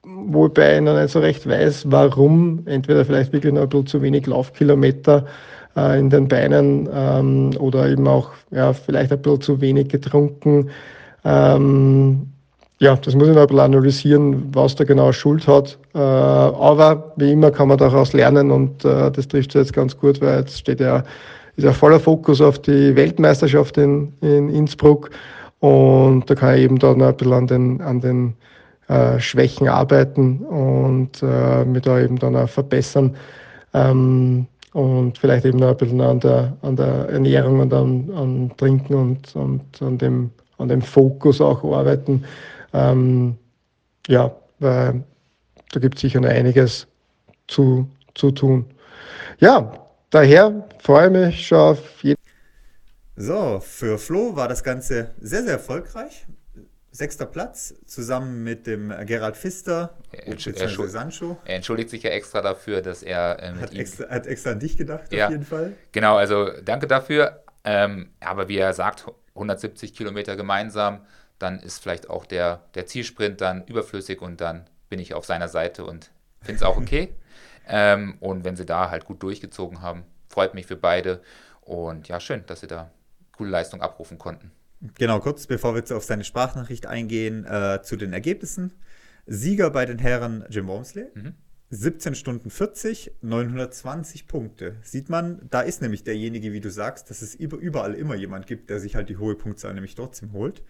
wobei ich noch nicht so recht weiß, warum. Entweder vielleicht wirklich noch ein bisschen zu wenig Laufkilometer äh, in den Beinen ähm, oder eben auch ja, vielleicht ein bisschen zu wenig getrunken. Ähm, ja, das muss ich noch ein bisschen analysieren, was da genau Schuld hat. Äh, aber wie immer kann man daraus lernen und äh, das trifft jetzt ganz gut, weil jetzt steht ja, ist ja voller Fokus auf die Weltmeisterschaft in, in Innsbruck und da kann ich eben da noch ein bisschen an den, an den äh, Schwächen arbeiten und äh, mich da eben dann auch verbessern. Ähm, und vielleicht eben noch ein bisschen an der, an der Ernährung und an Trinken und, und an, dem, an dem Fokus auch arbeiten. Ähm, ja, weil da gibt es sicher noch einiges zu, zu tun. Ja, daher freue ich mich schon auf jeden So, für Flo war das Ganze sehr, sehr erfolgreich. Sechster Platz zusammen mit dem Gerald Pfister bzw. Sancho. Er entschuldigt sich ja extra dafür, dass er äh, hat, extra, hat, extra, an dich gedacht, ja, auf jeden Fall. Genau, also danke dafür. Ähm, aber wie er sagt, 170 Kilometer gemeinsam dann ist vielleicht auch der, der Zielsprint dann überflüssig und dann bin ich auf seiner Seite und finde es auch okay. ähm, und wenn sie da halt gut durchgezogen haben, freut mich für beide. Und ja, schön, dass sie da coole Leistung abrufen konnten. Genau, kurz bevor wir auf seine Sprachnachricht eingehen, äh, zu den Ergebnissen. Sieger bei den Herren Jim Wormsley, mhm. 17 Stunden 40, 920 Punkte. Sieht man, da ist nämlich derjenige, wie du sagst, dass es überall immer jemand gibt, der sich halt die hohe Punktzahl nämlich trotzdem holt.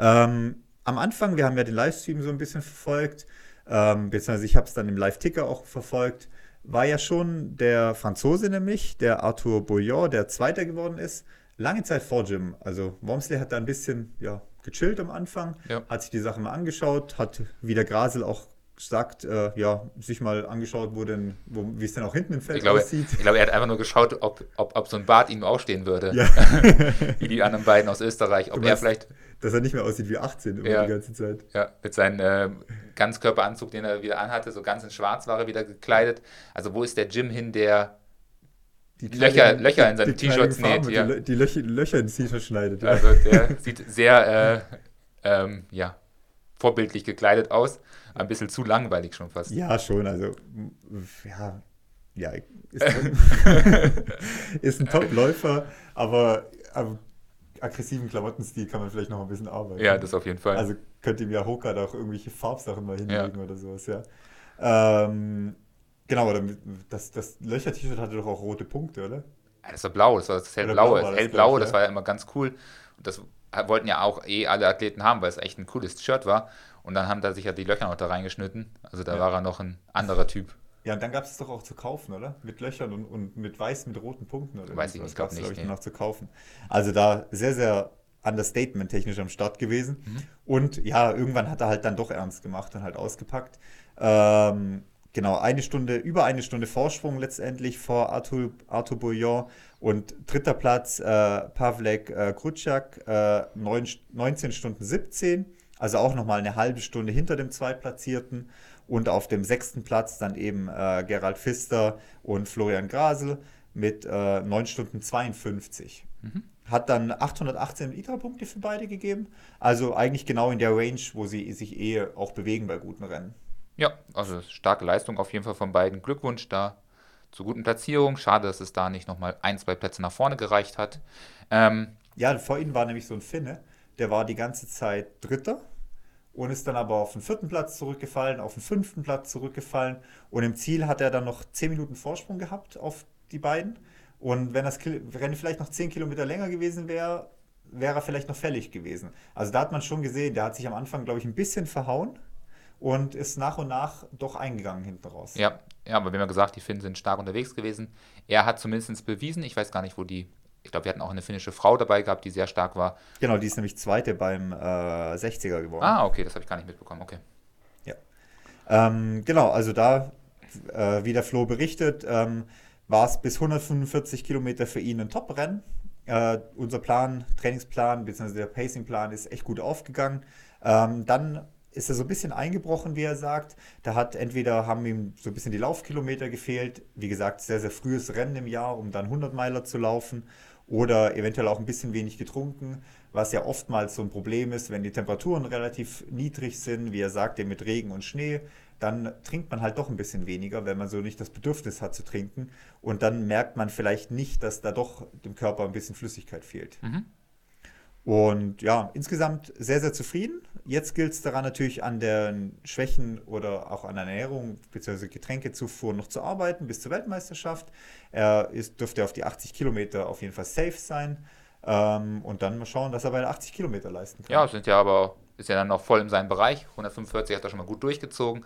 Ähm, am Anfang, wir haben ja den Livestream so ein bisschen verfolgt, ähm, beziehungsweise ich habe es dann im Live-Ticker auch verfolgt, war ja schon der Franzose nämlich, der Arthur Bouillon, der Zweiter geworden ist, lange Zeit vor Jim. Also Wormsley hat da ein bisschen ja, gechillt am Anfang, ja. hat sich die Sache mal angeschaut, hat wie der Grasel auch sagt, äh, ja, sich mal angeschaut, wo denn, wie es denn auch hinten im Feld ich glaube, aussieht. Ich glaube, er hat einfach nur geschaut, ob, ob, ob so ein Bart ihm aufstehen würde. Ja. wie die anderen beiden aus Österreich. Ob er vielleicht. Dass er nicht mehr aussieht wie 18 ja, die ganze Zeit. Ja, mit seinem äh, Ganzkörperanzug, den er wieder anhatte, so ganz in Schwarz war er wieder gekleidet. Also, wo ist der Jim hin, der die Löcher, Löcher in seine T-Shirts näht? Ja. Die, die Löcher, Löcher in T-Shirts schneidet. Ja. Also, der sieht sehr, äh, ähm, ja, vorbildlich gekleidet aus ein bisschen zu langweilig schon fast. Ja, schon. Also, ja, ja ist, ist ein Top-Läufer, aber, aber aggressiven Klamottenstil kann man vielleicht noch ein bisschen arbeiten. Ja, das auf jeden Fall. Also könnte ihm ja Hoka da auch irgendwelche Farbsachen mal hinlegen ja. oder sowas, ja. Ähm, genau, aber das, das Löcher-T-Shirt hatte doch auch rote Punkte, oder? Ja, das war blau, das war das hellblaue. Das hellblaue, das war ja immer ganz cool. Und das wollten ja auch eh alle Athleten haben, weil es echt ein cooles Shirt war. Und dann haben da sich ja die Löcher noch da reingeschnitten. Also da ja. war er noch ein anderer Typ. Ja, und dann gab es es doch auch zu kaufen, oder? Mit Löchern und, und mit weiß, mit roten Punkten oder Weiß ich nicht, glaube nicht. glaube ich, nee. noch zu kaufen. Also da sehr, sehr Understatement technisch am Start gewesen. Mhm. Und ja, irgendwann hat er halt dann doch ernst gemacht und halt ausgepackt. Ähm, genau, eine Stunde, über eine Stunde Vorsprung letztendlich vor Arthur, Arthur Bouillon und dritter Platz äh, Pavlek äh, Krutschak, äh, 9, 19 Stunden 17. Also auch nochmal eine halbe Stunde hinter dem Zweitplatzierten. Und auf dem sechsten Platz dann eben äh, Gerald Pfister und Florian Grasel mit äh, 9 Stunden 52. Mhm. Hat dann 818 ITRA-Punkte für beide gegeben. Also eigentlich genau in der Range, wo sie sich eh auch bewegen bei guten Rennen. Ja, also starke Leistung auf jeden Fall von beiden. Glückwunsch da zur guten Platzierung. Schade, dass es da nicht nochmal ein, zwei Plätze nach vorne gereicht hat. Ähm, ja, vor ihnen war nämlich so ein Finne, der war die ganze Zeit Dritter und ist dann aber auf den vierten Platz zurückgefallen, auf den fünften Platz zurückgefallen und im Ziel hat er dann noch zehn Minuten Vorsprung gehabt auf die beiden. Und wenn das Rennen vielleicht noch zehn Kilometer länger gewesen wäre, wäre er vielleicht noch fällig gewesen. Also da hat man schon gesehen, der hat sich am Anfang, glaube ich, ein bisschen verhauen und ist nach und nach doch eingegangen hinten raus. Ja, ja aber haben ja gesagt, die Finnen sind stark unterwegs gewesen. Er hat zumindest bewiesen, ich weiß gar nicht, wo die ich glaube, wir hatten auch eine finnische Frau dabei gehabt, die sehr stark war. Genau, die ist nämlich Zweite beim äh, 60er geworden. Ah, okay, das habe ich gar nicht mitbekommen, okay. Ja. Ähm, genau, also da, äh, wie der Flo berichtet, ähm, war es bis 145 Kilometer für ihn ein Top-Rennen. Äh, unser Plan, Trainingsplan, bzw. der Pacingplan ist echt gut aufgegangen. Ähm, dann ist er so ein bisschen eingebrochen, wie er sagt. Da hat entweder haben ihm so ein bisschen die Laufkilometer gefehlt, wie gesagt, sehr, sehr frühes Rennen im Jahr, um dann 100 Meiler zu laufen oder eventuell auch ein bisschen wenig getrunken, was ja oftmals so ein Problem ist, wenn die Temperaturen relativ niedrig sind, wie er sagte, mit Regen und Schnee, dann trinkt man halt doch ein bisschen weniger, wenn man so nicht das Bedürfnis hat zu trinken. Und dann merkt man vielleicht nicht, dass da doch dem Körper ein bisschen Flüssigkeit fehlt. Mhm. Und ja, insgesamt sehr, sehr zufrieden. Jetzt gilt es daran natürlich an den Schwächen oder auch an der Ernährung bzw. Getränkezufuhr noch zu arbeiten bis zur Weltmeisterschaft. Er ist, dürfte auf die 80 Kilometer auf jeden Fall safe sein. Ähm, und dann mal schauen, dass er bei 80 Kilometer leisten kann. Ja, sind ja aber, ist ja dann noch voll in seinem Bereich. 145 hat er schon mal gut durchgezogen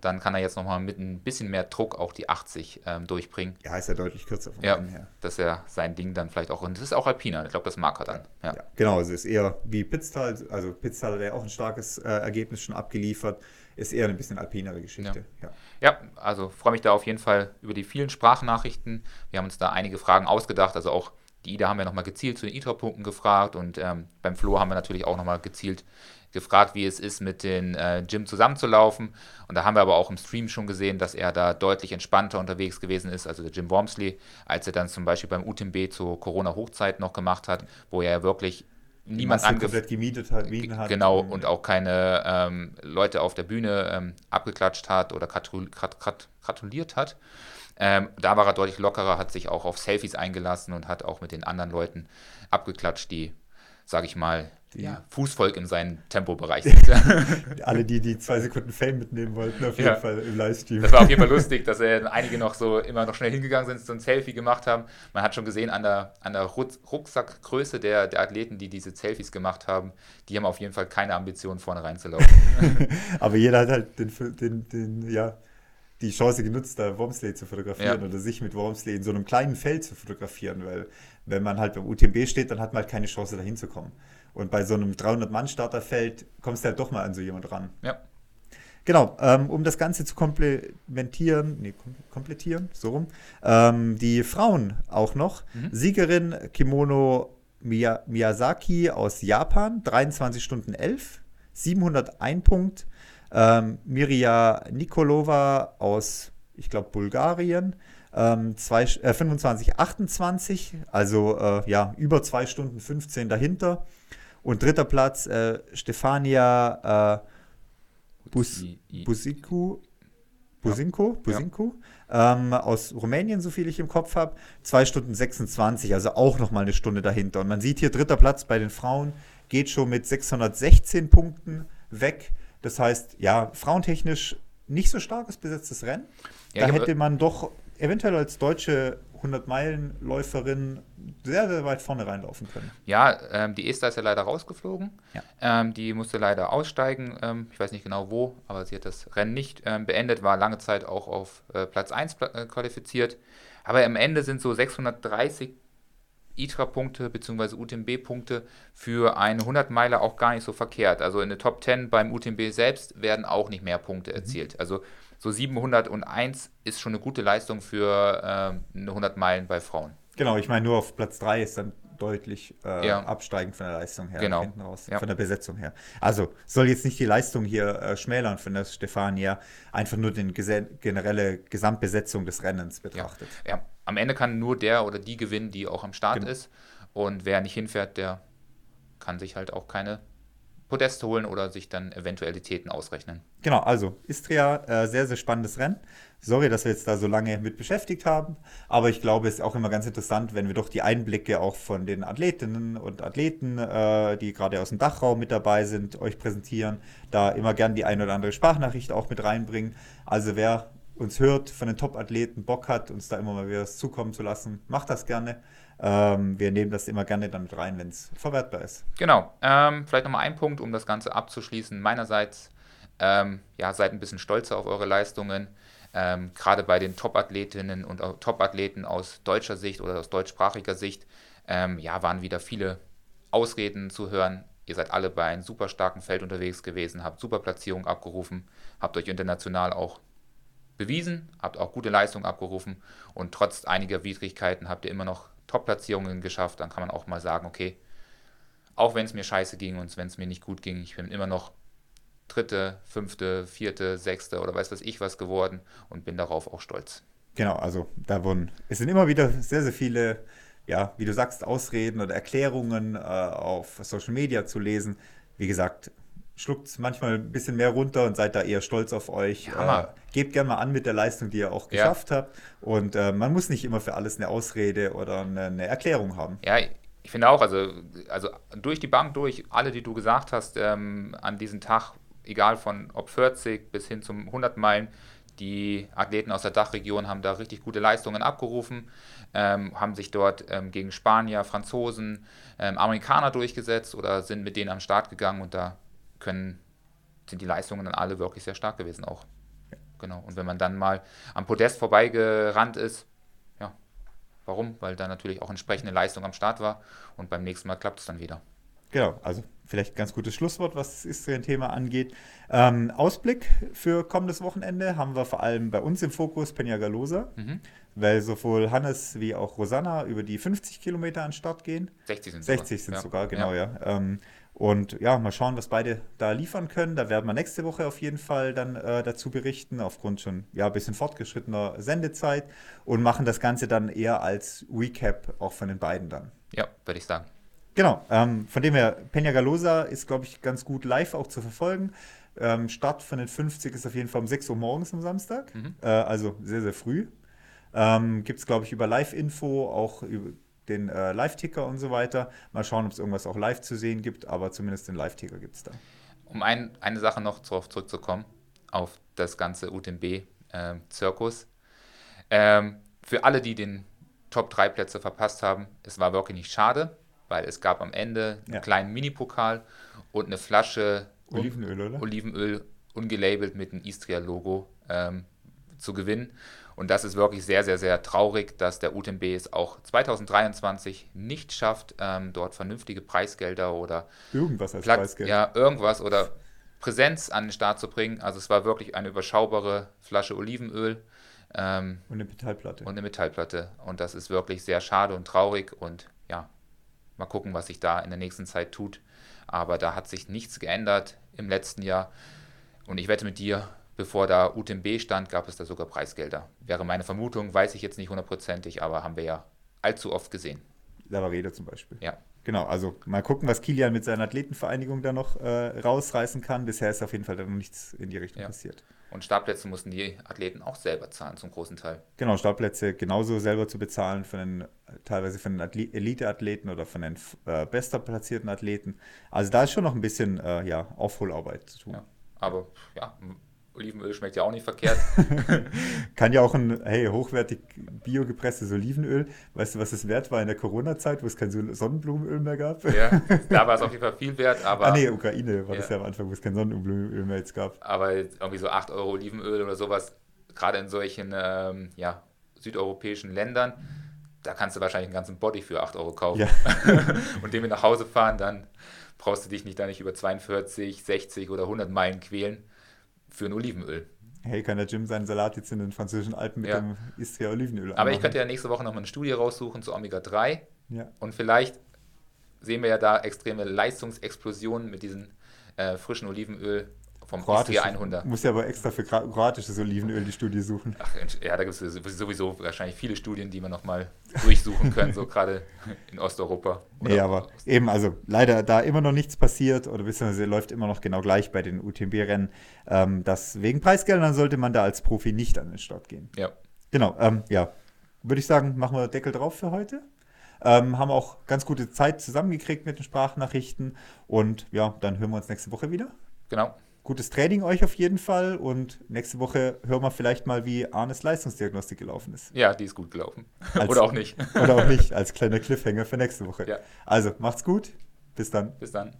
dann kann er jetzt nochmal mit ein bisschen mehr Druck auch die 80 ähm, durchbringen. Ja, ist ja deutlich kürzer von ja, her. Dass er sein Ding dann vielleicht auch, und das ist auch Alpina, ich glaube, das mag er dann. Ja. ja genau, also ist eher wie Pitztal, also Pitztal hat ja auch ein starkes äh, Ergebnis schon abgeliefert, ist eher ein bisschen alpinere Geschichte. Ja, ja. also freue mich da auf jeden Fall über die vielen Sprachnachrichten. Wir haben uns da einige Fragen ausgedacht, also auch die Ida haben wir nochmal gezielt zu den ITRA-Punkten gefragt und ähm, beim Flo haben wir natürlich auch nochmal gezielt gefragt, wie es ist, mit den äh, Jim zusammenzulaufen. Und da haben wir aber auch im Stream schon gesehen, dass er da deutlich entspannter unterwegs gewesen ist, also der Jim Wormsley, als er dann zum Beispiel beim UTMB zur Corona-Hochzeit noch gemacht hat, wo er wirklich niemand komplett gemietet hat, hat. Genau, und auch keine ähm, Leute auf der Bühne ähm, abgeklatscht hat oder gratuliert hat. Ähm, da war er deutlich lockerer, hat sich auch auf Selfies eingelassen und hat auch mit den anderen Leuten abgeklatscht, die sage ich mal, ja, Fußvolk in seinem Tempobereich sind. Alle, die die zwei Sekunden Fame mitnehmen wollten, auf Ja. jeden Fall im Livestream. Das war auf jeden Fall lustig, dass äh, einige noch so immer noch schnell hingegangen sind, so ein Selfie gemacht haben. Man hat schon gesehen an der, an der Ruck- Rucksackgröße der, der Athleten, die diese Selfies gemacht haben, die haben auf jeden Fall keine Ambition, vorne reinzulaufen. Aber jeder hat halt den, den, den, ja, die Chance genutzt, da Wormsley zu fotografieren Ja. oder sich mit Wormsley in so einem kleinen Feld zu fotografieren, weil wenn man halt beim UTMB steht, dann hat man halt keine Chance, da hinzukommen. Und bei so einem 300-Mann-Starterfeld kommst du halt doch mal an so jemand ran. ja. Genau, ähm, um das Ganze zu komplementieren, nee, kom komplettieren, so rum, ähm, die Frauen auch noch. Mhm. Siegerin Kimono Miya Miyazaki aus Japan, 23 Stunden 11, 701 Punkt. Ähm, Mirja Nikolova aus, ich glaube, Bulgarien, ähm, zwei, äh, 25, 28, also äh, ja, über 2 Stunden 15 dahinter. Und dritter Platz äh, Stefania äh, Bus, Busiku, Businko, Businko ähm, aus Rumänien, so viel ich im Kopf habe. 2 Stunden 26, also auch nochmal eine Stunde dahinter. Und man sieht hier, dritter Platz bei den Frauen geht schon mit 616 Punkten weg. Das heißt, ja, frauentechnisch nicht so starkes besetztes Rennen. Ja, da hätte man doch eventuell als deutsche 100-Meilen-Läuferin sehr, sehr weit vorne reinlaufen können. Ja, ähm, die Esther ist ja leider rausgeflogen. Ja. Ähm, die musste leider aussteigen. Ähm, ich weiß nicht genau wo, aber sie hat das Rennen nicht ähm, beendet, war lange Zeit auch auf äh, Platz 1 pla äh, qualifiziert. Aber am Ende sind so 630 ITRA-Punkte bzw. UTMB-Punkte für eine 100-Meiler auch gar nicht so verkehrt. Also in der Top 10 beim UTMB selbst werden auch nicht mehr Punkte erzielt. Also so 701 ist schon eine gute Leistung für ähm, eine 100 Meilen bei Frauen. Genau, ich meine, nur auf Platz 3 ist dann deutlich äh, Ja. absteigend von der Leistung her, Genau. hinten raus, Ja. von der Besetzung her. Also soll jetzt nicht die Leistung hier äh, schmälern von der Stefania, einfach nur die generelle Gesamtbesetzung des Rennens betrachtet. Ja, am Ende kann nur der oder die gewinnen, die auch am Start Genau. ist. Und wer nicht hinfährt, der kann sich halt auch keine Podeste holen oder sich dann Eventualitäten ausrechnen. Genau, also Istria, äh, sehr, sehr spannendes Rennen. Sorry, dass wir jetzt da so lange mit beschäftigt haben, aber ich glaube, es ist auch immer ganz interessant, wenn wir doch die Einblicke auch von den Athletinnen und Athleten, äh, die gerade aus dem Dachraum mit dabei sind, euch präsentieren, da immer gern die ein oder andere Sprachnachricht auch mit reinbringen. Also wer uns hört, von den Top-Athleten Bock hat, uns da immer mal wieder was zukommen zu lassen, macht das gerne. Ähm, wir nehmen das immer gerne dann mit rein, wenn es verwertbar ist. Genau, ähm, vielleicht nochmal ein Punkt, um das Ganze abzuschließen. Meinerseits, ähm, ja, seid ein bisschen stolzer auf eure Leistungen. Ähm, Gerade bei den Top-Athletinnen und Top-Athleten aus deutscher Sicht oder aus deutschsprachiger Sicht, ähm, ja, waren wieder viele Ausreden zu hören. Ihr seid alle bei einem super starken Feld unterwegs gewesen, habt super Platzierungen abgerufen, habt euch international auch bewiesen, habt auch gute Leistungen abgerufen und trotz einiger Widrigkeiten habt ihr immer noch Top-Platzierungen geschafft. Dann kann man auch mal sagen, okay, auch wenn es mir scheiße ging und wenn es mir nicht gut ging, ich bin immer noch dritte, fünfte, vierte, sechste oder weiß was ich was geworden und bin darauf auch stolz. Genau, also da wurden, es sind immer wieder sehr, sehr viele, ja, wie du sagst, Ausreden oder Erklärungen äh, auf Social Media zu lesen. Wie gesagt, schluckt es manchmal ein bisschen mehr runter und seid da eher stolz auf euch. Ja, äh, gebt gerne mal an mit der Leistung, die ihr auch Ja. geschafft habt. Und äh, man muss nicht immer für alles eine Ausrede oder eine, eine Erklärung haben. Ja, ich finde auch, also, also durch die Bank durch, alle, die du gesagt hast, ähm, an diesem Tag, egal von ob 40 bis hin zum 100 Meilen, die Athleten aus der Dachregion haben da richtig gute Leistungen abgerufen, ähm, haben sich dort ähm, gegen Spanier, Franzosen, ähm, Amerikaner durchgesetzt oder sind mit denen am Start gegangen und da können, sind die Leistungen dann alle wirklich sehr stark gewesen auch. Genau. Und wenn man dann mal am Podest vorbeigerannt ist, ja, warum? Weil da natürlich auch entsprechende Leistung am Start war und beim nächsten Mal klappt es dann wieder. Genau, also vielleicht ein ganz gutes Schlusswort, was das Istrien-Thema angeht. Ähm, Ausblick für kommendes Wochenende haben wir vor allem bei uns im Fokus Peñagalosa, Mhm. weil sowohl Hannes wie auch Rosanna über die 50 Kilometer an den Start gehen. 60 sind 60 sind ja. sogar, genau, ja. Ähm, und ja, mal schauen, was beide da liefern können. Da werden wir nächste Woche auf jeden Fall dann äh, dazu berichten, aufgrund schon ja, ein bisschen fortgeschrittener Sendezeit und machen das Ganze dann eher als Recap auch von den beiden dann. Ja, würde ich sagen. Genau, ähm, von dem her, Peñagalosa ist, glaube ich, ganz gut live auch zu verfolgen. Ähm, Start von den 50 ist auf jeden Fall um 6 Uhr morgens am Samstag, Mhm. äh, also sehr, sehr früh. Ähm, Gibt es, glaube ich, über Live-Info auch über den äh, Live-Ticker und so weiter. Mal schauen, ob es irgendwas auch live zu sehen gibt, aber zumindest den Live-Ticker gibt es da. Um ein, eine Sache noch darauf zurückzukommen, auf das ganze UTMB-Zirkus. Ähm, für alle, die den Top 3 Plätze verpasst haben, es war wirklich nicht schade, weil es gab am Ende einen Ja. kleinen Mini-Pokal und eine Flasche Olivenöl, oder? Olivenöl ungelabelt mit dem Istria-Logo ähm, zu gewinnen. Und das ist wirklich sehr, sehr, sehr traurig, dass der UTMB es auch 2023 nicht schafft, ähm, dort vernünftige Preisgelder oder Irgendwas als Platz, Preisgeld. ja, irgendwas oder Präsenz an den Start zu bringen. Also es war wirklich eine überschaubare Flasche Olivenöl ähm, Und eine Metallplatte. und eine Metallplatte. Und das ist wirklich sehr schade und traurig. Und ja, mal gucken, was sich da in der nächsten Zeit tut. Aber da hat sich nichts geändert im letzten Jahr. Und ich wette mit dir, bevor da UTMB stand, gab es da sogar Preisgelder. Wäre meine Vermutung, weiß ich jetzt nicht hundertprozentig, aber haben wir ja allzu oft gesehen. Lavareda zum Beispiel. Ja. Genau, also mal gucken, was Kilian mit seiner Athletenvereinigung da noch äh, rausreißen kann. Bisher ist auf jeden Fall da noch nichts in die Richtung Ja. passiert. Und Startplätze mussten die Athleten auch selber zahlen, zum großen Teil. Genau, Startplätze genauso selber zu bezahlen von den, teilweise von den Elite-Athleten oder von den äh, bester platzierten Athleten. Also da ist schon noch ein bisschen äh, ja, Aufholarbeit zu tun. Ja. Aber ja, Olivenöl schmeckt ja auch nicht verkehrt. Kann ja auch ein, hey, hochwertig biogepresstes Olivenöl, weißt du, was es wert war in der Corona-Zeit, wo es kein Son- Sonnenblumenöl mehr gab? ja, da war es auf jeden Fall viel wert, aber, ah nee, Ukraine war das Ja. ja am Anfang, wo es kein Sonnenblumenöl mehr jetzt gab. aber irgendwie so 8 Euro Olivenöl oder sowas, gerade in solchen ähm, ja, südeuropäischen Ländern, da kannst du wahrscheinlich einen ganzen Body für 8 Euro kaufen. Ja. Und den mit nach Hause fahren, dann brauchst du dich nicht da nicht über 42, 60 oder 100 Meilen quälen für ein Olivenöl. Hey, kann der Jim seinen Salat jetzt in den französischen Alpen mit Ja. dem Istria Olivenöl Aber ich anmachen? könnte ja nächste Woche nochmal eine Studie raussuchen zu Omega-3 Ja. und vielleicht sehen wir ja da extreme Leistungsexplosionen mit diesem äh, frischen Olivenöl vom Kroatisch, Istria 100. muss ja aber extra für kroatisches Olivenöl die Studie suchen. Ach, ja, da gibt es sowieso wahrscheinlich viele Studien, die wir nochmal durchsuchen können, so gerade in Osteuropa. Nee, Oder- aber eben, also leider da immer noch nichts passiert oder beziehungsweise läuft immer noch genau gleich bei den UTMB-Rennen. Ähm, das wegen Preisgeldern sollte man da als Profi nicht an den Start gehen. Ja, Genau, ähm, ja. Würde ich sagen, machen wir Deckel drauf für heute. Ähm, haben auch ganz gute Zeit zusammengekriegt mit den Sprachnachrichten und ja, dann hören wir uns nächste Woche wieder. genau. Gutes Training euch auf jeden Fall und nächste Woche hören wir vielleicht mal, wie Arnes Leistungsdiagnostik gelaufen ist. Ja, die ist gut gelaufen. Als- Oder auch nicht. Oder auch nicht, als kleiner Cliffhanger für nächste Woche. Ja. Also, macht's gut. Bis dann. Bis dann.